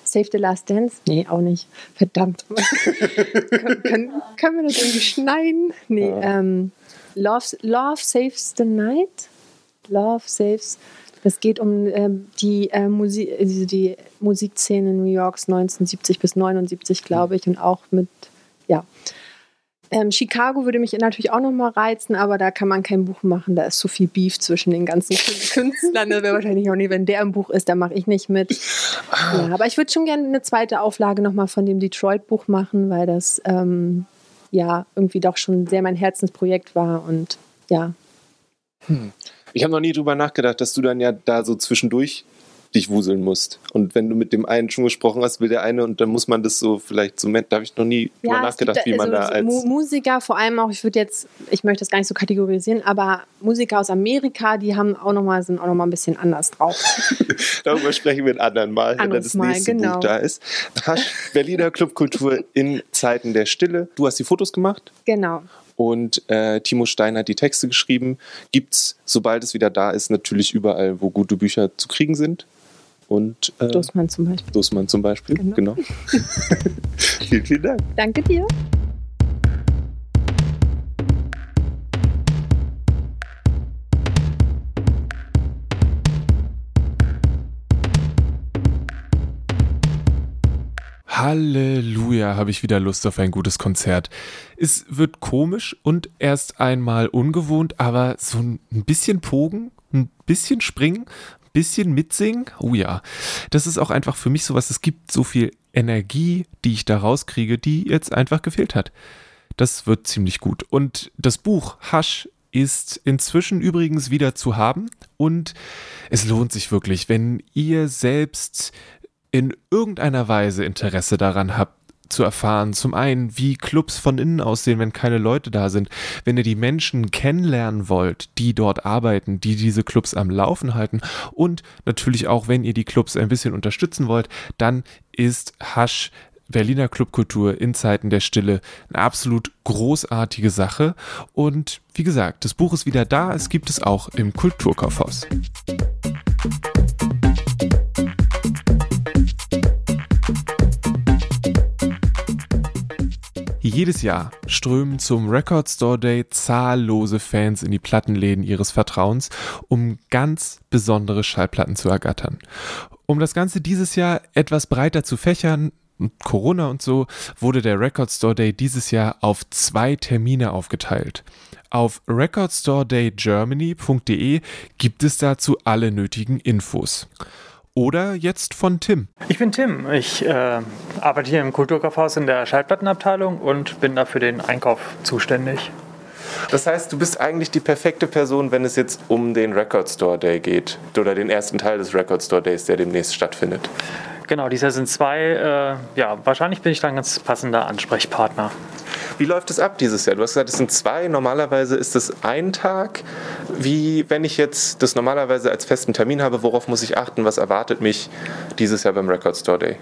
Save the Last Dance? Nee, auch nicht. Verdammt. (laughs) können, können, können, wir das irgendwie schneiden? Nee, ja. ähm, Love, Love Saves the Night? Love Saves. Das geht um ähm, die, äh, Musik, also die Musikszene New Yorks 1970 bis 79, glaube ich, und auch mit, ja. Ähm, Chicago würde mich natürlich auch noch mal reizen, aber da kann man kein Buch machen. Da ist so viel Beef zwischen den ganzen Künstlern. Das wäre wahrscheinlich auch nicht, wenn der im Buch ist, dann mache ich nicht mit. Ja, aber ich würde schon gerne eine zweite Auflage noch mal von dem Detroit-Buch machen, weil das ähm, ja irgendwie doch schon sehr mein Herzensprojekt war und ja. Hm. Ich habe noch nie drüber nachgedacht, dass du dann ja da so zwischendurch dich wuseln musst. Und wenn du mit dem einen schon gesprochen hast, will der eine und dann muss man das so vielleicht so, da habe ich noch nie ja, drüber nachgedacht, gibt, wie man also da als... Musiker, vor allem auch, ich würde jetzt, ich möchte das gar nicht so kategorisieren, aber Musiker aus Amerika, die haben auch noch mal, sind auch noch mal ein bisschen anders drauf. (laughs) Darüber sprechen wir ein anderen Mal, wenn das Mal, nächste genau. Buch da ist. Berliner Clubkultur in Zeiten der Stille. Du hast die Fotos gemacht? Genau und äh, Timo Stein hat die Texte geschrieben. Gibt es, sobald es wieder da ist, natürlich überall, wo gute Bücher zu kriegen sind und äh, Dussmann zum Beispiel. Dussmann zum Beispiel, genau. genau. (laughs) vielen, vielen Dank. Danke dir. Halleluja, habe ich wieder Lust auf ein gutes Konzert. Es wird komisch und erst einmal ungewohnt, aber so ein bisschen Pogen, ein bisschen Springen, bisschen mitsingen, oh ja, das ist auch einfach für mich sowas, es gibt so viel Energie, die ich da rauskriege, die jetzt einfach gefehlt hat. Das wird ziemlich gut. Und das Buch Hush ist inzwischen übrigens wieder zu haben und es lohnt sich wirklich, wenn ihr selbst in irgendeiner Weise Interesse daran habt, zu erfahren. Zum einen, wie Clubs von innen aussehen, wenn keine Leute da sind. Wenn ihr die Menschen kennenlernen wollt, die dort arbeiten, die diese Clubs am Laufen halten. Und natürlich auch, wenn ihr die Clubs ein bisschen unterstützen wollt, dann ist Hasch Berliner Clubkultur in Zeiten der Stille eine absolut großartige Sache. Und wie gesagt, das Buch ist wieder da. Es gibt es auch im Kulturkaufhaus. Jedes Jahr strömen zum Record Store Day zahllose Fans in die Plattenläden ihres Vertrauens, um ganz besondere Schallplatten zu ergattern. Um das Ganze dieses Jahr etwas breiter zu fächern, Corona und so, wurde der Record Store Day dieses Jahr auf zwei Termine aufgeteilt. Auf recordstoredaygermany.de gibt es dazu alle nötigen Infos oder jetzt von Tim. Ich bin Tim. Ich äh, arbeite hier im Kulturkaufhaus in der Schallplattenabteilung und bin da für den Einkauf zuständig. Das heißt, du bist eigentlich die perfekte Person, wenn es jetzt um den Record Store Day geht oder den ersten Teil des Record Store Days, der demnächst stattfindet. Genau, dieses Jahr sind zwei. Äh, ja, wahrscheinlich bin ich dann ein ganz passender Ansprechpartner. Wie läuft es ab dieses Jahr? Du hast gesagt, es sind zwei. Normalerweise ist es ein Tag. Wie, wenn ich jetzt das normalerweise als festen Termin habe, worauf muss ich achten? Was erwartet mich dieses Jahr beim Record Store Day?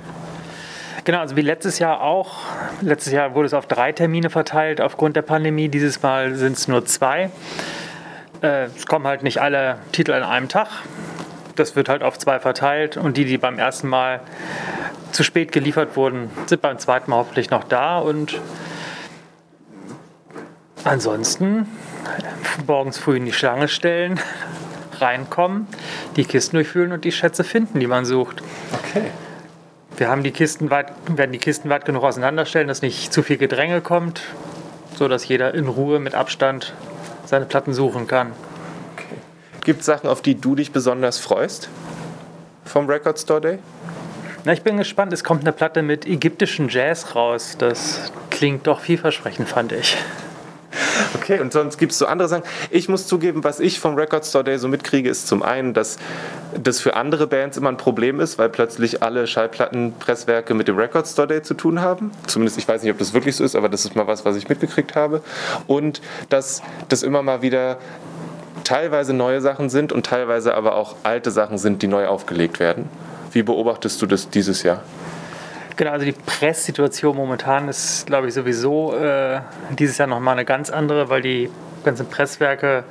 Genau, also wie letztes Jahr auch. Letztes Jahr wurde es auf drei Termine verteilt aufgrund der Pandemie. Dieses Mal sind es nur zwei. Äh, es kommen halt nicht alle Titel an einem Tag. Das wird halt auf zwei verteilt und die, die beim ersten Mal zu spät geliefert wurden, sind beim zweiten Mal hoffentlich noch da und ansonsten morgens früh in die Schlange stellen, reinkommen, die Kisten durchfühlen und die Schätze finden, die man sucht. Okay. Wir haben die Kisten weit, werden die Kisten weit genug auseinanderstellen, dass nicht zu viel Gedränge kommt, sodass jeder in Ruhe mit Abstand seine Platten suchen kann. Gibt es Sachen, auf die du dich besonders freust vom Record Store Day? Na, ich bin gespannt. Es kommt eine Platte mit ägyptischen Jazz raus. Das klingt doch vielversprechend, fand ich. (laughs) Okay, und sonst gibt es so andere Sachen. Ich muss zugeben, was ich vom Record Store Day so mitkriege, ist zum einen, dass das für andere Bands immer ein Problem ist, weil plötzlich alle Schallplattenpresswerke mit dem Record Store Day zu tun haben. Zumindest, ich weiß nicht, ob das wirklich so ist, aber das ist mal was, was ich mitgekriegt habe. Und dass das immer mal wieder teilweise neue Sachen sind und teilweise aber auch alte Sachen sind, die neu aufgelegt werden. Wie beobachtest du das dieses Jahr? Genau, also die Presssituation momentan ist, glaube ich, sowieso äh, dieses Jahr nochmal eine ganz andere, weil die ganzen Presswerke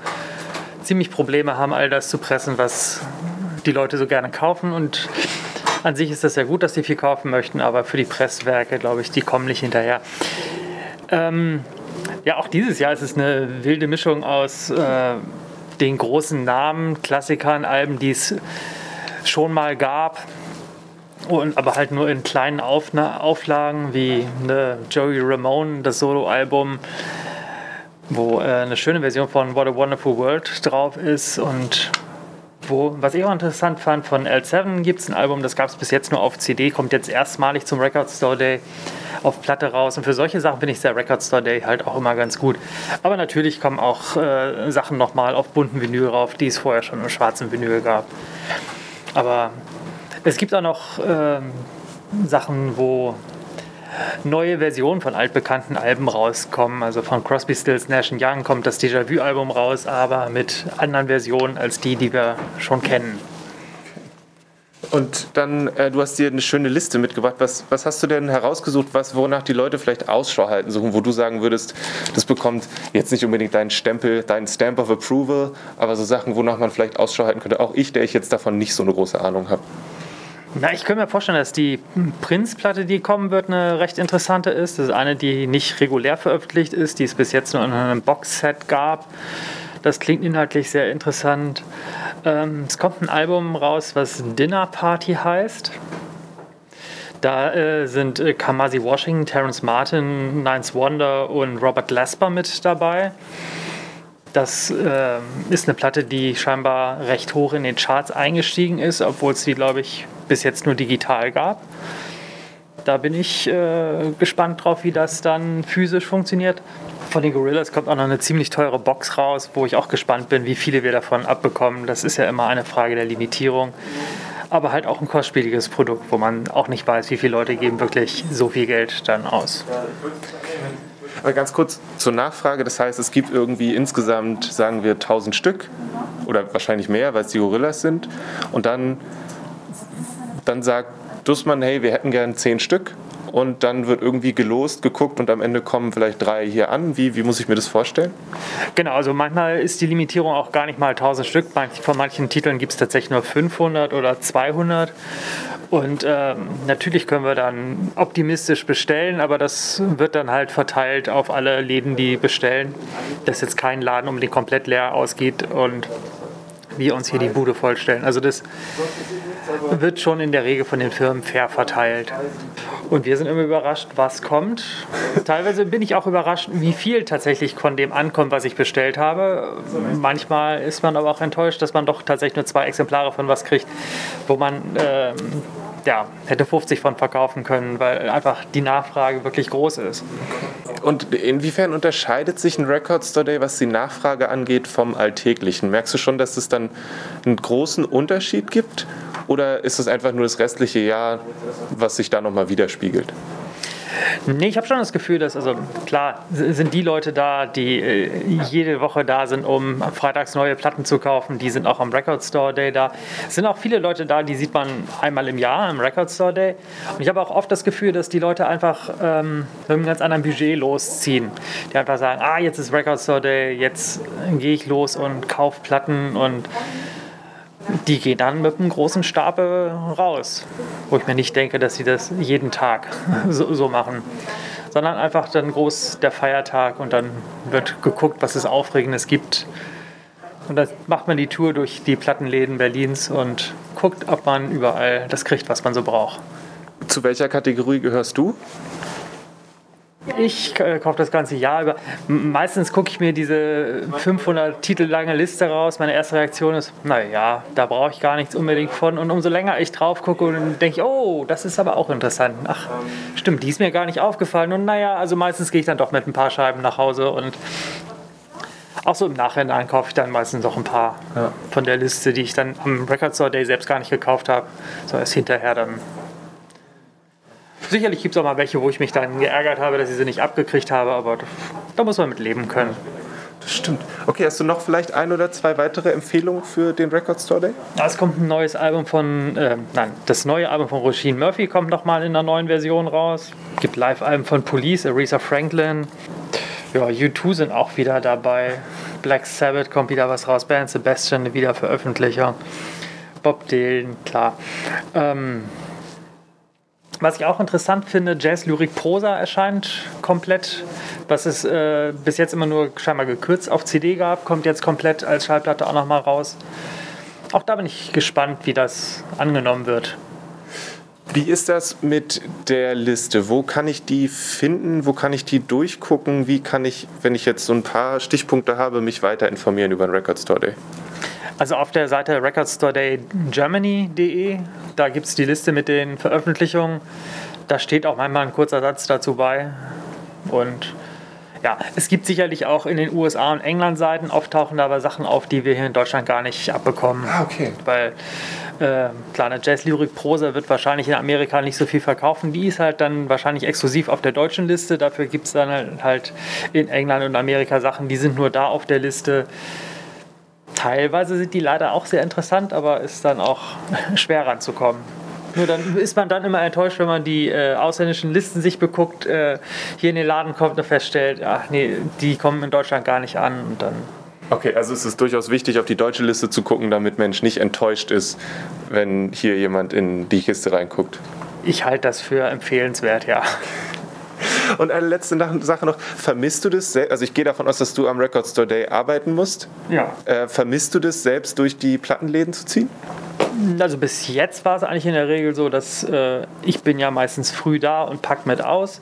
ziemlich Probleme haben, all das zu pressen, was die Leute so gerne kaufen. Und An sich ist das ja gut, dass die viel kaufen möchten, aber für die Presswerke, glaube ich, die kommen nicht hinterher. Ähm, ja, auch dieses Jahr ist es eine wilde Mischung aus äh, den großen Namen, Klassikern, Alben, die es schon mal gab. Und, aber halt nur in kleinen Aufna Auflagen wie eine Joey Ramone, das Soloalbum, wo äh, eine schöne Version von What a Wonderful World drauf ist und wo, was ich auch interessant fand, von L7 gibt es ein Album, das gab es bis jetzt nur auf CD, kommt jetzt erstmalig zum Record Store Day auf Platte raus. Und für solche Sachen finde ich der Record Store Day halt auch immer ganz gut. Aber natürlich kommen auch äh, Sachen nochmal auf bunten Vinyl rauf, die es vorher schon im schwarzen Vinyl gab. Aber es gibt auch noch äh, Sachen, wo neue Versionen von altbekannten Alben rauskommen. Also von Crosby, Stills, Nash Young kommt das Déjà-vu-Album raus, aber mit anderen Versionen als die, die wir schon kennen. Und dann, äh, du hast dir eine schöne Liste mitgebracht. Was, was hast du denn herausgesucht, was, wonach die Leute vielleicht Ausschau halten suchen, wo du sagen würdest, das bekommt jetzt nicht unbedingt deinen Stempel, deinen Stamp of Approval, aber so Sachen, wonach man vielleicht Ausschau halten könnte. Auch ich, der ich jetzt davon nicht so eine große Ahnung habe. Na, ich könnte mir vorstellen, dass die Prinz-Platte, die kommen wird, eine recht interessante ist. Das ist eine, die nicht regulär veröffentlicht ist, die es bis jetzt nur in einem Boxset gab. Das klingt inhaltlich sehr interessant. Ähm, es kommt ein Album raus, was Dinner Party heißt. Da äh, sind äh, Kamasi Washington, Terence Martin, Nines Wonder und Robert Glasper mit dabei. Das äh, ist eine Platte, die scheinbar recht hoch in den Charts eingestiegen ist, obwohl es die, glaube ich, bis jetzt nur digital gab. Da bin ich äh, gespannt drauf, wie das dann physisch funktioniert. Von den Gorillas kommt auch noch eine ziemlich teure Box raus, wo ich auch gespannt bin, wie viele wir davon abbekommen. Das ist ja immer eine Frage der Limitierung. Aber halt auch ein kostspieliges Produkt, wo man auch nicht weiß, wie viele Leute geben wirklich so viel Geld dann aus. Aber ganz kurz zur Nachfrage. Das heißt, es gibt irgendwie insgesamt, sagen wir, 1000 Stück oder wahrscheinlich mehr, weil es die Gorillas sind. Und dann, dann sagt Dussmann, hey, wir hätten gern 10 Stück und dann wird irgendwie gelost, geguckt und am Ende kommen vielleicht drei hier an. Wie, wie muss ich mir das vorstellen? Genau, also manchmal ist die Limitierung auch gar nicht mal 1000 Stück. Von manchen Titeln gibt es tatsächlich nur 500 oder 200. Und ähm, natürlich können wir dann optimistisch bestellen, aber das wird dann halt verteilt auf alle Läden, die bestellen, dass jetzt kein Laden unbedingt komplett leer ausgeht und wir uns hier die Bude vollstellen. Also das wird schon in der Regel von den Firmen fair verteilt. Und wir sind immer überrascht, was kommt. Teilweise bin ich auch überrascht, wie viel tatsächlich von dem ankommt, was ich bestellt habe. Manchmal ist man aber auch enttäuscht, dass man doch tatsächlich nur zwei Exemplare von was kriegt, wo man äh, ja, hätte 50 von verkaufen können, weil einfach die Nachfrage wirklich groß ist. Und inwiefern unterscheidet sich ein Record Store Day, was die Nachfrage angeht, vom Alltäglichen? Merkst du schon, dass es dann einen großen Unterschied gibt? Oder ist es einfach nur das restliche Jahr, was sich da nochmal widerspiegelt? Nee, ich habe schon das Gefühl, dass, also klar, sind die Leute da, die äh, jede Woche da sind, um freitags neue Platten zu kaufen, die sind auch am Record Store Day da. Es sind auch viele Leute da, die sieht man einmal im Jahr am Record Store Day. Und ich habe auch oft das Gefühl, dass die Leute einfach ähm, mit einem ganz anderen Budget losziehen. Die einfach sagen, ah, jetzt ist Record Store Day, jetzt gehe ich los und kaufe Platten und die gehen dann mit einem großen Stapel raus. Wo ich mir nicht denke, dass sie das jeden Tag (laughs) so, so, machen. Sondern einfach dann groß der Feiertag und dann wird geguckt, was es Aufregendes gibt. Und dann macht man die Tour durch die Plattenläden Berlins und guckt, ob man überall das kriegt, was man so braucht. Zu welcher Kategorie gehörst du? Ich äh, kaufe das ganze Jahr über. Meistens gucke ich mir diese 500 Titel lange Liste raus. Meine erste Reaktion ist, naja, da brauche ich gar nichts unbedingt von. Und umso länger ich drauf gucke, denke ich, oh, das ist aber auch interessant. Ach, stimmt, die ist mir gar nicht aufgefallen. Und naja, also meistens gehe ich dann doch mit ein paar Scheiben nach Hause und auch so im Nachhinein kaufe ich dann meistens noch ein paar ja. von der Liste, die ich dann am Record Store Day selbst gar nicht gekauft habe. So erst hinterher dann Sicherlich gibt es auch mal welche, wo ich mich dann geärgert habe, dass ich sie nicht abgekriegt habe, aber da muss man mit leben können. Das stimmt. Okay, hast du noch vielleicht ein oder zwei weitere Empfehlungen für den Record Store Day? Ja, es kommt ein neues Album von, äh, nein, das neue Album von Roisin Murphy kommt nochmal in einer neuen Version raus. Es gibt Live-Alben von Police, Aretha Franklin. Ja, U2 sind auch wieder dabei. Black Sabbath kommt wieder was raus. Band Sebastian, eine Wiederveröffentlichung. Bob Dylan, klar. Ähm, Was ich auch interessant finde, Jazz, Lyrik, Prosa erscheint komplett. Was es äh, bis jetzt immer nur scheinbar gekürzt auf CD gab, kommt jetzt komplett als Schallplatte auch nochmal raus. Auch da bin ich gespannt, wie das angenommen wird. Wie ist das mit der Liste? Wo kann ich die finden? Wo kann ich die durchgucken? Wie kann ich, wenn ich jetzt so ein paar Stichpunkte habe, mich weiter informieren über den Record Store Day? Also auf der Seite recordstoredaygermany.de, da gibt es die Liste mit den Veröffentlichungen. Da steht auch manchmal ein kurzer Satz dazu bei. Und ja, es gibt sicherlich auch in den USA und England Seiten auftauchen aber Sachen auf, die wir hier in Deutschland gar nicht abbekommen. Ah, okay. Weil äh, klar, eine Jazz-Lyrik-Prosa wird wahrscheinlich in Amerika nicht so viel verkaufen. Die ist halt dann wahrscheinlich exklusiv auf der deutschen Liste. Dafür gibt es dann halt in England und Amerika Sachen, die sind nur da auf der Liste. Teilweise sind die leider auch sehr interessant, aber ist dann auch (laughs) schwer ranzukommen. Nur dann ist man dann immer enttäuscht, wenn man die äh, ausländischen Listen sich beguckt, äh, hier in den Laden kommt und feststellt, ach nee, die kommen in Deutschland gar nicht an und dann Okay, also es ist durchaus wichtig, auf die deutsche Liste zu gucken, damit Mensch nicht enttäuscht ist, wenn hier jemand in die Kiste reinguckt. Ich halte das für empfehlenswert, ja. Und eine letzte Sache noch, vermisst du das, also ich gehe davon aus, dass du am Record Store Day arbeiten musst. Ja. Äh, vermisst du das selbst durch die Plattenläden zu ziehen? Also bis jetzt war es eigentlich in der Regel so, dass äh, ich bin ja meistens früh da und pack mit aus.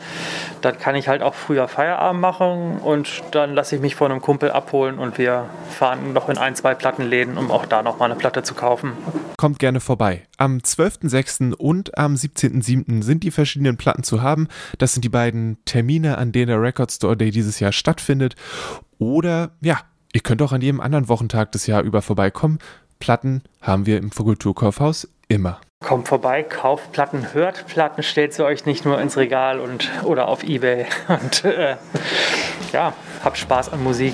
Dann kann ich halt auch früher Feierabend machen und dann lasse ich mich von einem Kumpel abholen und wir fahren noch in ein, zwei Plattenläden, um auch da nochmal eine Platte zu kaufen. Kommt gerne vorbei. Am 12.06. und am 17.07. sind die verschiedenen Platten zu haben. Das sind die beiden Termine, an denen der Record Store Day dieses Jahr stattfindet. Oder ja, Ihr könnt auch an jedem anderen Wochentag des Jahr über vorbeikommen. Platten haben wir im Vogelkulturkaufhaus immer. Kommt vorbei, kauft Platten, hört Platten, stellt sie euch nicht nur ins Regal und, oder auf Ebay. (laughs) Und äh, ja, habt Spaß an Musik.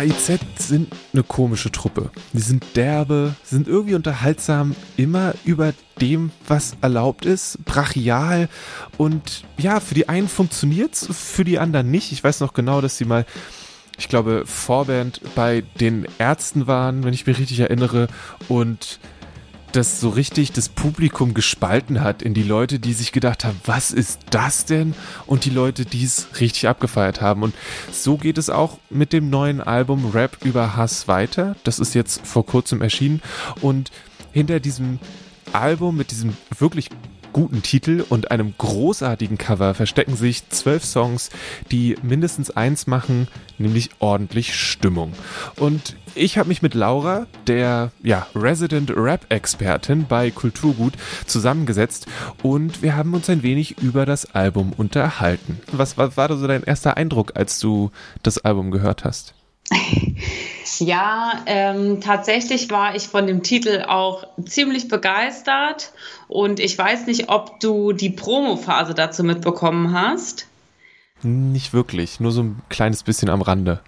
KIZ sind eine komische Truppe. Die sind derbe, sind irgendwie unterhaltsam, immer über dem, was erlaubt ist, brachial und ja, für die einen funktioniert's, für die anderen nicht. Ich weiß noch genau, dass sie mal ich glaube, Vorband bei den Ärzten waren, wenn ich mich richtig erinnere, und das so richtig das Publikum gespalten hat in die Leute, die sich gedacht haben, was ist das denn? Und die Leute, die es richtig abgefeiert haben. Und so geht es auch mit dem neuen Album Rap über Hass weiter. Das ist jetzt vor kurzem erschienen. Und hinter diesem Album mit diesem wirklich guten Titel und einem großartigen Cover verstecken sich zwölf Songs, die mindestens eins machen, nämlich ordentlich Stimmung. Und ich habe mich mit Laura, der ja, Resident Rap-Expertin bei Kulturgut, zusammengesetzt und wir haben uns ein wenig über das Album unterhalten. Was, was war da so dein erster Eindruck, als du das Album gehört hast? (laughs) Ja, ähm, tatsächlich war ich von dem Titel auch ziemlich begeistert und ich weiß nicht, ob du die Promo-Phase dazu mitbekommen hast. Nicht wirklich, nur so ein kleines bisschen am Rande.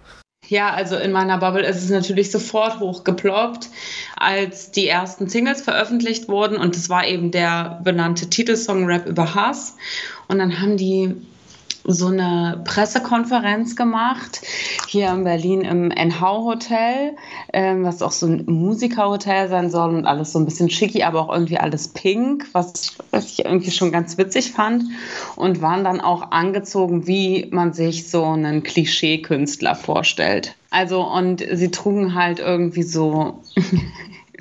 Ja, also in meiner Bubble ist es natürlich sofort hochgeploppt, als die ersten Singles veröffentlicht wurden und es war eben der benannte Titelsong Rap über Hass und dann haben die so eine Pressekonferenz gemacht, hier in Berlin im NH Hotel, ähm, was auch so ein Musikerhotel sein soll und alles so ein bisschen schicki, aber auch irgendwie alles pink, was, was ich irgendwie schon ganz witzig fand und waren dann auch angezogen, wie man sich so einen Klischee-Künstler vorstellt. Also und sie trugen halt irgendwie so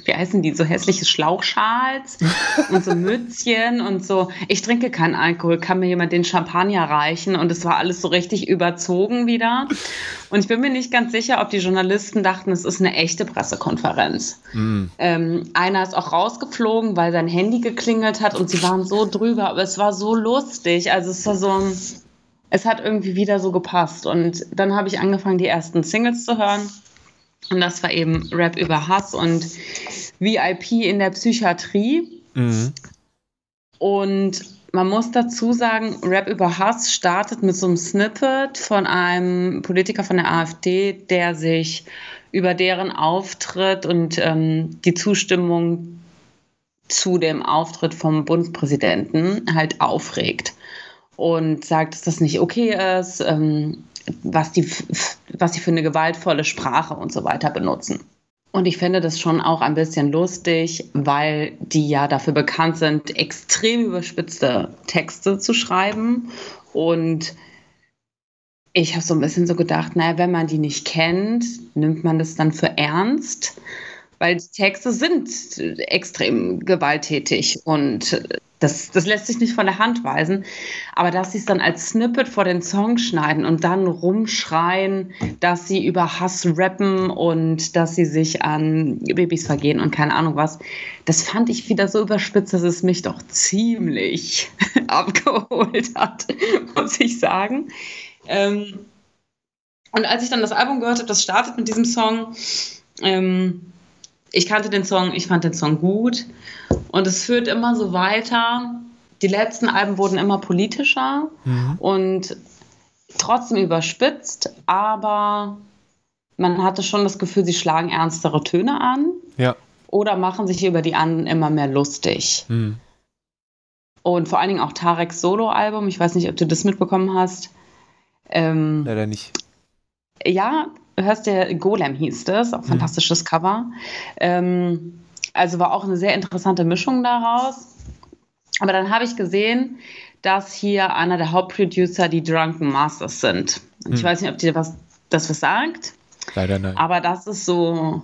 wie heißen die, so hässliche Schlauchschals und so Mützchen und so. Ich trinke keinen Alkohol, kann mir jemand den Champagner reichen und es war alles so richtig überzogen wieder. Und ich bin mir nicht ganz sicher, ob die Journalisten dachten, es ist eine echte Pressekonferenz. Mm. Ähm, einer ist auch rausgeflogen, weil sein Handy geklingelt hat und sie waren so drüber, aber es war so lustig. Also es war so es hat irgendwie wieder so gepasst. Und dann habe ich angefangen, die ersten Singles zu hören. Und das war eben Rap über Hass und VIP in der Psychiatrie. Mhm. Und man muss dazu sagen, Rap über Hass startet mit so einem Snippet von einem Politiker von der AfD, der sich über deren Auftritt und ähm, die Zustimmung zu dem Auftritt vom Bundespräsidenten halt aufregt und sagt, dass das nicht okay ist, ähm, was die, was die für eine gewaltvolle Sprache und so weiter benutzen. Und ich finde das schon auch ein bisschen lustig, weil die ja dafür bekannt sind, extrem überspitzte Texte zu schreiben. Und ich habe so ein bisschen so gedacht, naja, wenn man die nicht kennt, nimmt man das dann für ernst weil die Texte sind extrem gewalttätig und das, das lässt sich nicht von der Hand weisen. Aber dass sie es dann als Snippet vor den Song schneiden und dann rumschreien, dass sie über Hass rappen und dass sie sich an Babys vergehen und keine Ahnung was, das fand ich wieder so überspitzt, dass es mich doch ziemlich (laughs) abgeholt hat, muss ich sagen. Ähm, und als ich dann das Album gehört habe, das startet mit diesem Song, ähm, ich kannte den Song, ich fand den Song gut. Und es führt immer so weiter. Die letzten Alben wurden immer politischer mhm. und trotzdem überspitzt, aber man hatte schon das Gefühl, sie schlagen ernstere Töne an. Ja. Oder machen sich über die anderen immer mehr lustig. Mhm. Und vor allen Dingen auch Tareks Solo-Album, ich weiß nicht, ob du das mitbekommen hast. Ähm, Leider nicht. Ja, hörst du, Golem hieß das, auch mhm. fantastisches mhm. Cover. Ähm, also war auch eine sehr interessante Mischung daraus. Aber dann habe ich gesehen, dass hier einer der Hauptproducer die Drunken Masters sind. Mhm. Ich weiß nicht, ob dir was, das was sagt. Leider nein. Aber das ist so,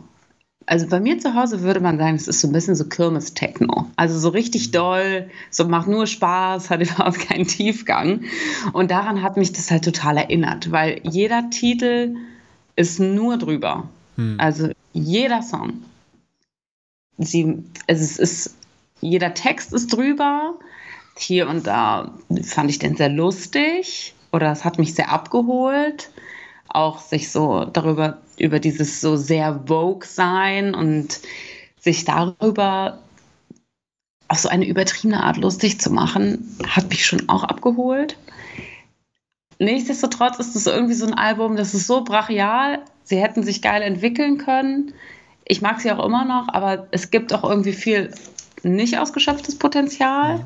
also bei mir zu Hause würde man sagen, es ist so ein bisschen so Kirmes-Techno. Also so richtig mhm. doll, so macht nur Spaß, hat (laughs) überhaupt keinen Tiefgang. Und daran hat mich das halt total erinnert, weil jeder Titel ist nur drüber. Hm. Also jeder Song. Sie, es ist, jeder Text ist drüber. Hier und da fand ich den sehr lustig oder es hat mich sehr abgeholt. Auch sich so darüber, über dieses so sehr Vogue sein und sich darüber auf so eine übertriebene Art lustig zu machen, hat mich schon auch abgeholt. Nichtsdestotrotz ist es irgendwie so ein Album, das ist so brachial. Sie hätten sich geil entwickeln können. Ich mag sie auch immer noch, aber es gibt auch irgendwie viel nicht ausgeschöpftes Potenzial.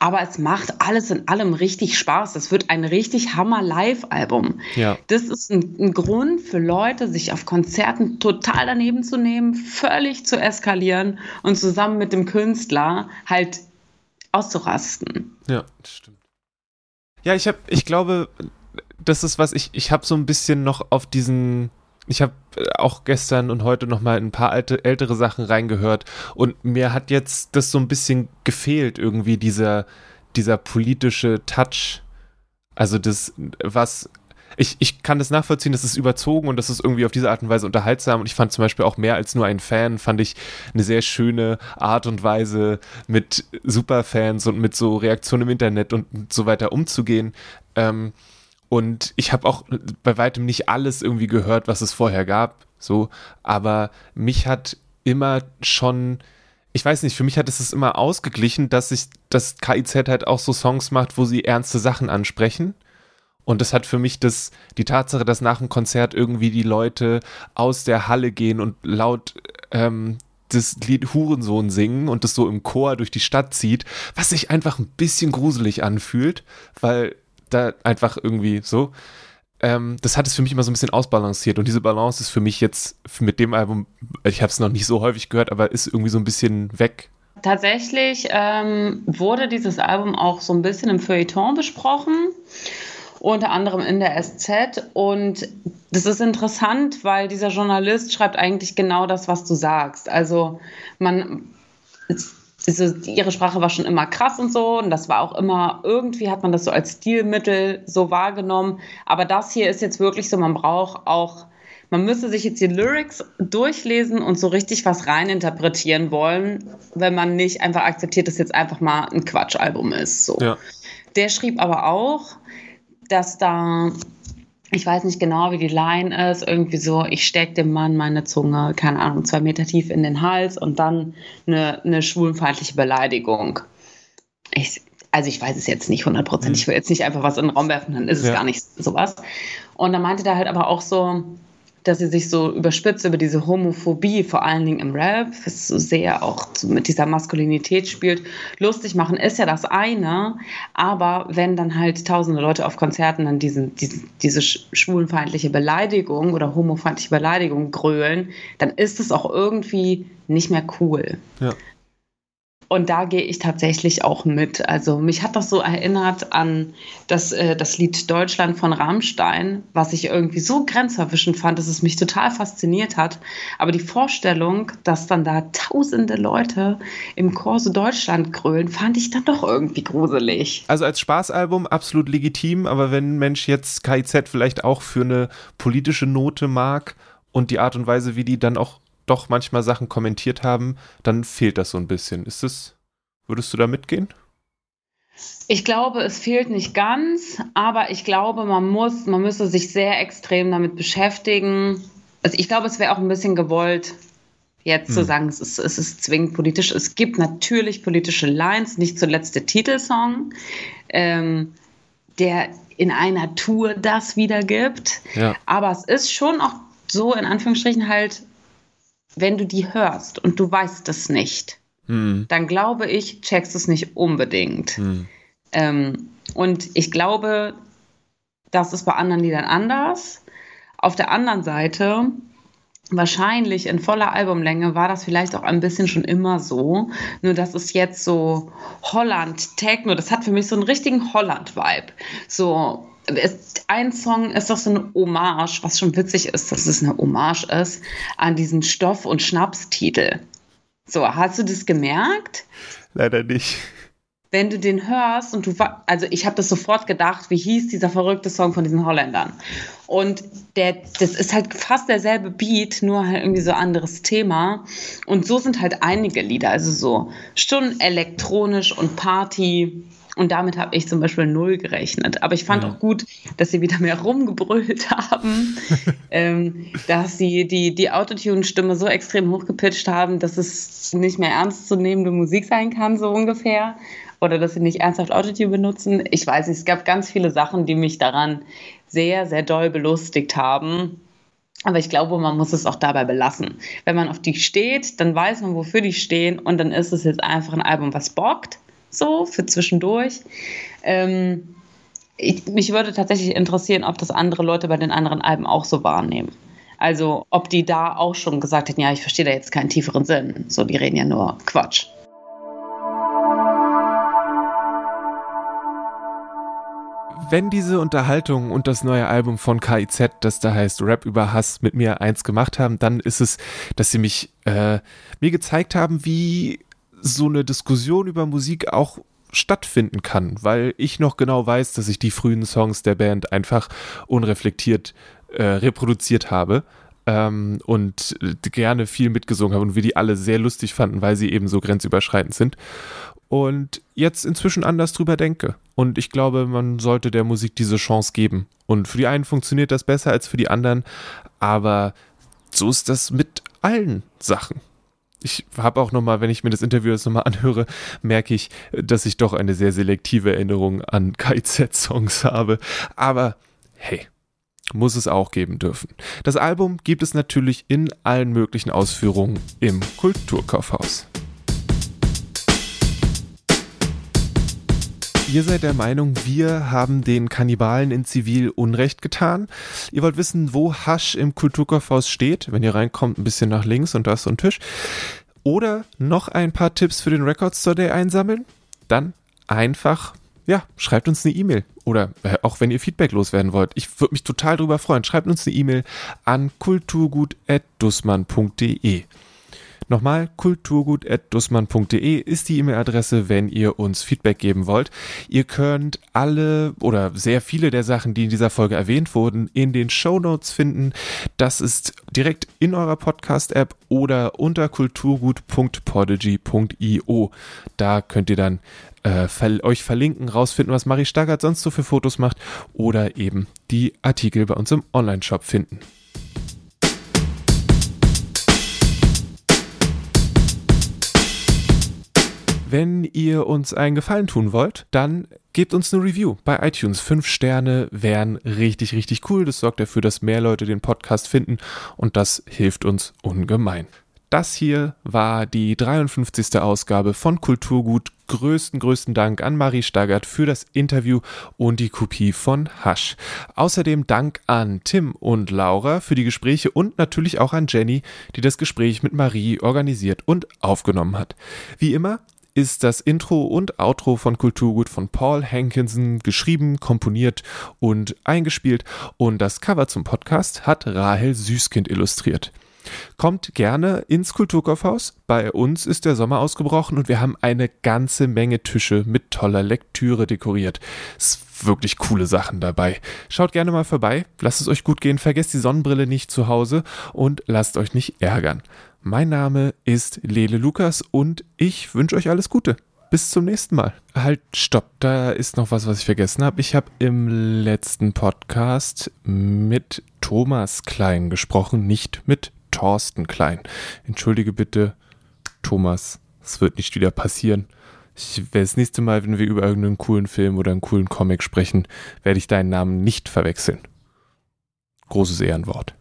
Aber es macht alles in allem richtig Spaß. Es wird ein richtig Hammer-Live-Album. Ja. Das ist ein, ein, Grund für Leute, sich auf Konzerten total daneben zu nehmen, völlig zu eskalieren und zusammen mit dem Künstler halt auszurasten. Ja, das stimmt. Ja, ich habe, ich glaube, das ist was, ich, ich habe so ein bisschen noch auf diesen, ich habe auch gestern und heute noch mal ein paar alte, ältere Sachen reingehört und mir hat jetzt das so ein bisschen gefehlt, irgendwie dieser, dieser politische Touch. Also das, was ich, ich kann das nachvollziehen, das ist überzogen und das ist irgendwie auf diese Art und Weise unterhaltsam. Und ich fand zum Beispiel auch mehr als nur ein Fan, fand ich eine sehr schöne Art und Weise, mit Superfans und mit so Reaktionen im Internet und so weiter umzugehen. Ähm, und ich habe auch bei weitem nicht alles irgendwie gehört, was es vorher gab. So, aber mich hat immer schon ich weiß nicht, für mich hat es es immer ausgeglichen, dass sich das KIZ halt auch so Songs macht, wo sie ernste Sachen ansprechen und das hat für mich das, die Tatsache, dass nach dem Konzert irgendwie die Leute aus der Halle gehen und laut ähm, das Lied Hurensohn singen und das so im Chor durch die Stadt zieht, was sich einfach ein bisschen gruselig anfühlt, weil da einfach irgendwie so. Ähm, das hat es für mich immer so ein bisschen ausbalanciert und diese Balance ist für mich jetzt mit dem Album, ich habe es noch nicht so häufig gehört, aber ist irgendwie so ein bisschen weg. Tatsächlich ähm, wurde dieses Album auch so ein bisschen im Feuilleton besprochen unter anderem in der SZ. Und das ist interessant, weil dieser Journalist schreibt eigentlich genau das, was du sagst. Also man, diese, ihre Sprache war schon immer krass und so und das war auch immer, irgendwie hat man das so als Stilmittel so wahrgenommen. Aber das hier ist jetzt wirklich so, man braucht auch, man müsste sich jetzt die Lyrics durchlesen und so richtig was reininterpretieren wollen, wenn man nicht einfach akzeptiert, dass jetzt einfach mal ein Quatschalbum ist. So. Ja. Der schrieb aber auch, dass da, ich weiß nicht genau, wie die Line ist, irgendwie so, ich stecke dem Mann meine Zunge, keine Ahnung, zwei Meter tief in den Hals und dann eine, eine schwulenfeindliche Beleidigung. Ich, also ich weiß es jetzt nicht hundertprozentig, ich will jetzt nicht einfach was in den Raum werfen, dann ist es ja. gar nicht sowas. Und da meinte er halt aber auch so, dass sie sich so überspitzt über diese Homophobie, vor allen Dingen im Rap, was so sehr auch mit dieser Maskulinität spielt, lustig machen, ist ja das eine. Aber wenn dann halt tausende Leute auf Konzerten dann diesen, diesen, diese schwulenfeindliche Beleidigung oder homofeindliche Beleidigung grölen, dann ist es auch irgendwie nicht mehr cool. Ja. Und da gehe ich tatsächlich auch mit. Also mich hat das so erinnert an das, äh, das Lied Deutschland von Rammstein, was ich irgendwie so grenzerwischend fand, dass es mich total fasziniert hat. Aber die Vorstellung, dass dann da tausende Leute im Chor so Deutschland grölen, fand ich dann doch irgendwie gruselig. Also als Spaßalbum absolut legitim, aber wenn ein Mensch jetzt KIZ vielleicht auch für eine politische Note mag und die Art und Weise, wie die dann auch doch manchmal Sachen kommentiert haben, dann fehlt das so ein bisschen. Ist es, würdest du da mitgehen? Ich glaube, es fehlt nicht ganz, aber ich glaube, man muss, man müsste sich sehr extrem damit beschäftigen. Also ich glaube, es wäre auch ein bisschen gewollt, jetzt hm. zu sagen, es ist, es ist zwingend politisch. Es gibt natürlich politische Lines, nicht zuletzt der Titelsong, ähm, der in einer Tour das wiedergibt. Ja. Aber es ist schon auch so, in Anführungsstrichen, halt wenn du die hörst und du weißt es nicht, hm. dann glaube ich, checkst es nicht unbedingt. Hm. Ähm, und ich glaube, das ist bei anderen Liedern anders. Auf der anderen Seite, wahrscheinlich in voller Albumlänge war das vielleicht auch ein bisschen schon immer so. Nur dass es jetzt so Holland-Techno, das hat für mich so einen richtigen Holland-Vibe. So ist, ein Song ist doch so eine Hommage, was schon witzig ist, dass es eine Hommage ist, an diesen Stoff- und Schnapstitel. So, hast du das gemerkt? Leider nicht. Wenn du den hörst und du, also ich habe das sofort gedacht, wie hieß dieser verrückte Song von diesen Holländern? Und der, das ist halt fast derselbe Beat, nur halt irgendwie so anderes Thema. Und so sind halt einige Lieder, also so Stunden elektronisch und Party und damit habe ich zum Beispiel null gerechnet. Aber ich fand ja. auch gut, dass sie wieder mehr rumgebrüllt (laughs) haben, ähm, dass sie die, die Autotune-Stimme so extrem hochgepitcht haben, dass es nicht mehr ernst zu nehmende Musik sein kann, so ungefähr. Oder dass sie nicht ernsthaft Autotune benutzen. Ich weiß nicht, es gab ganz viele Sachen, die mich daran sehr, sehr doll belustigt haben. Aber ich glaube, man muss es auch dabei belassen. Wenn man auf die steht, dann weiß man, wofür die stehen und dann ist es jetzt einfach ein Album, was bockt so für zwischendurch. Ähm, ich, mich würde tatsächlich interessieren, ob das andere Leute bei den anderen Alben auch so wahrnehmen. Also ob die da auch schon gesagt hätten, ja, ich verstehe da jetzt keinen tieferen Sinn. So, die reden ja nur Quatsch. Wenn diese Unterhaltung und das neue Album von KIZ, das da heißt Rap über Hass, mit mir eins gemacht haben, dann ist es, dass sie mich äh, mir gezeigt haben, wie so eine Diskussion über Musik auch stattfinden kann, weil ich noch genau weiß, dass ich die frühen Songs der Band einfach unreflektiert äh, reproduziert habe ähm, und gerne viel mitgesungen habe und wir die alle sehr lustig fanden, weil sie eben so grenzüberschreitend sind. Und jetzt inzwischen anders drüber denke. Und ich glaube, man sollte der Musik diese Chance geben. Und für die einen funktioniert das besser als für die anderen, aber so ist das mit allen Sachen ich habe auch nochmal, wenn ich mir das Interview jetzt nochmal anhöre, merke ich, dass ich doch eine sehr selektive Erinnerung an KIZ-Songs habe. Aber hey, muss es auch geben dürfen. Das Album gibt es natürlich in allen möglichen Ausführungen im Kulturkaufhaus. Ihr seid der Meinung, wir haben den Kannibalen in Zivil Unrecht getan. Ihr wollt wissen, wo Hasch im Kulturkaufhaus steht. Wenn ihr reinkommt, ein bisschen nach links und da ist so ein Tisch. Oder noch ein paar Tipps für den Record Store Day einsammeln. Dann einfach, ja, schreibt uns eine E-Mail. Oder äh, auch wenn ihr Feedback loswerden wollt. Ich würde mich total drüber freuen. Schreibt uns eine E-Mail an kulturgut.dussmann.de. Nochmal, kulturgut.dussmann.de ist die E-Mail-Adresse, wenn ihr uns Feedback geben wollt. Ihr könnt alle oder sehr viele der Sachen, die in dieser Folge erwähnt wurden, in den Show Notes finden. Das ist direkt in eurer Podcast-App oder unter kulturgut.podigy.io. Da könnt ihr dann äh, euch verlinken, rausfinden, was Marie Staggert sonst so für Fotos macht oder eben die Artikel bei uns im Online-Shop finden. Wenn ihr uns einen Gefallen tun wollt, dann gebt uns eine Review bei iTunes. Fünf Sterne wären richtig, richtig cool. Das sorgt dafür, dass mehr Leute den Podcast finden und das hilft uns ungemein. Das hier war die 53. Ausgabe von Kulturgut. Größten, größten Dank an Marie Staggert für das Interview und die Kopie von Hasch. Außerdem Dank an Tim und Laura für die Gespräche und natürlich auch an Jenny, die das Gespräch mit Marie organisiert und aufgenommen hat. Wie immer ist das Intro und Outro von Kulturgut von Paul Hankinson geschrieben, komponiert und eingespielt und das Cover zum Podcast hat Rahel Süßkind illustriert. Kommt gerne ins Kulturkaufhaus. Bei uns ist der Sommer ausgebrochen und wir haben eine ganze Menge Tische mit toller Lektüre dekoriert. Es wirklich coole Sachen dabei. Schaut gerne mal vorbei, lasst es euch gut gehen, vergesst die Sonnenbrille nicht zu Hause und lasst euch nicht ärgern. Mein Name ist Lele Lukas und ich wünsche euch alles Gute. Bis zum nächsten Mal. Halt, stopp, da ist noch was, was ich vergessen habe. Ich habe im letzten Podcast mit Thomas Klein gesprochen, nicht mit Thorsten Klein. Entschuldige bitte, Thomas, es wird nicht wieder passieren. Ich, das nächste Mal, wenn wir über irgendeinen coolen Film oder einen coolen Comic sprechen, werde ich deinen Namen nicht verwechseln. Großes Ehrenwort.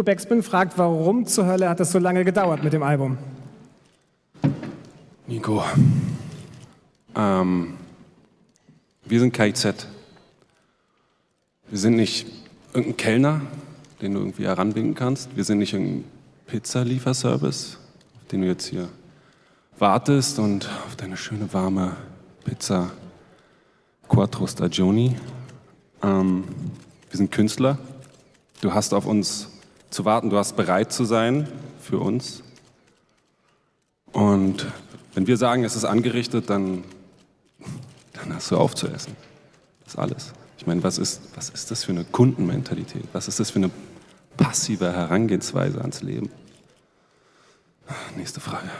Nico Beckspin fragt, warum zur Hölle hat das so lange gedauert mit dem Album? Nico, ähm, wir sind KIZ. Wir sind nicht irgendein Kellner, den du irgendwie heranwinken kannst. Wir sind nicht irgendein Pizzalieferservice, auf den du jetzt hier wartest und auf deine schöne warme Pizza Quattro Stagioni. Ähm, wir sind Künstler. Du hast auf uns zu warten, du hast bereit zu sein für uns. Und wenn wir sagen, es ist angerichtet, dann, dann hast du aufzuessen. Das ist alles. Ich meine, was ist, was ist das für eine Kundenmentalität? Was ist das für eine passive Herangehensweise ans Leben? Nächste Frage.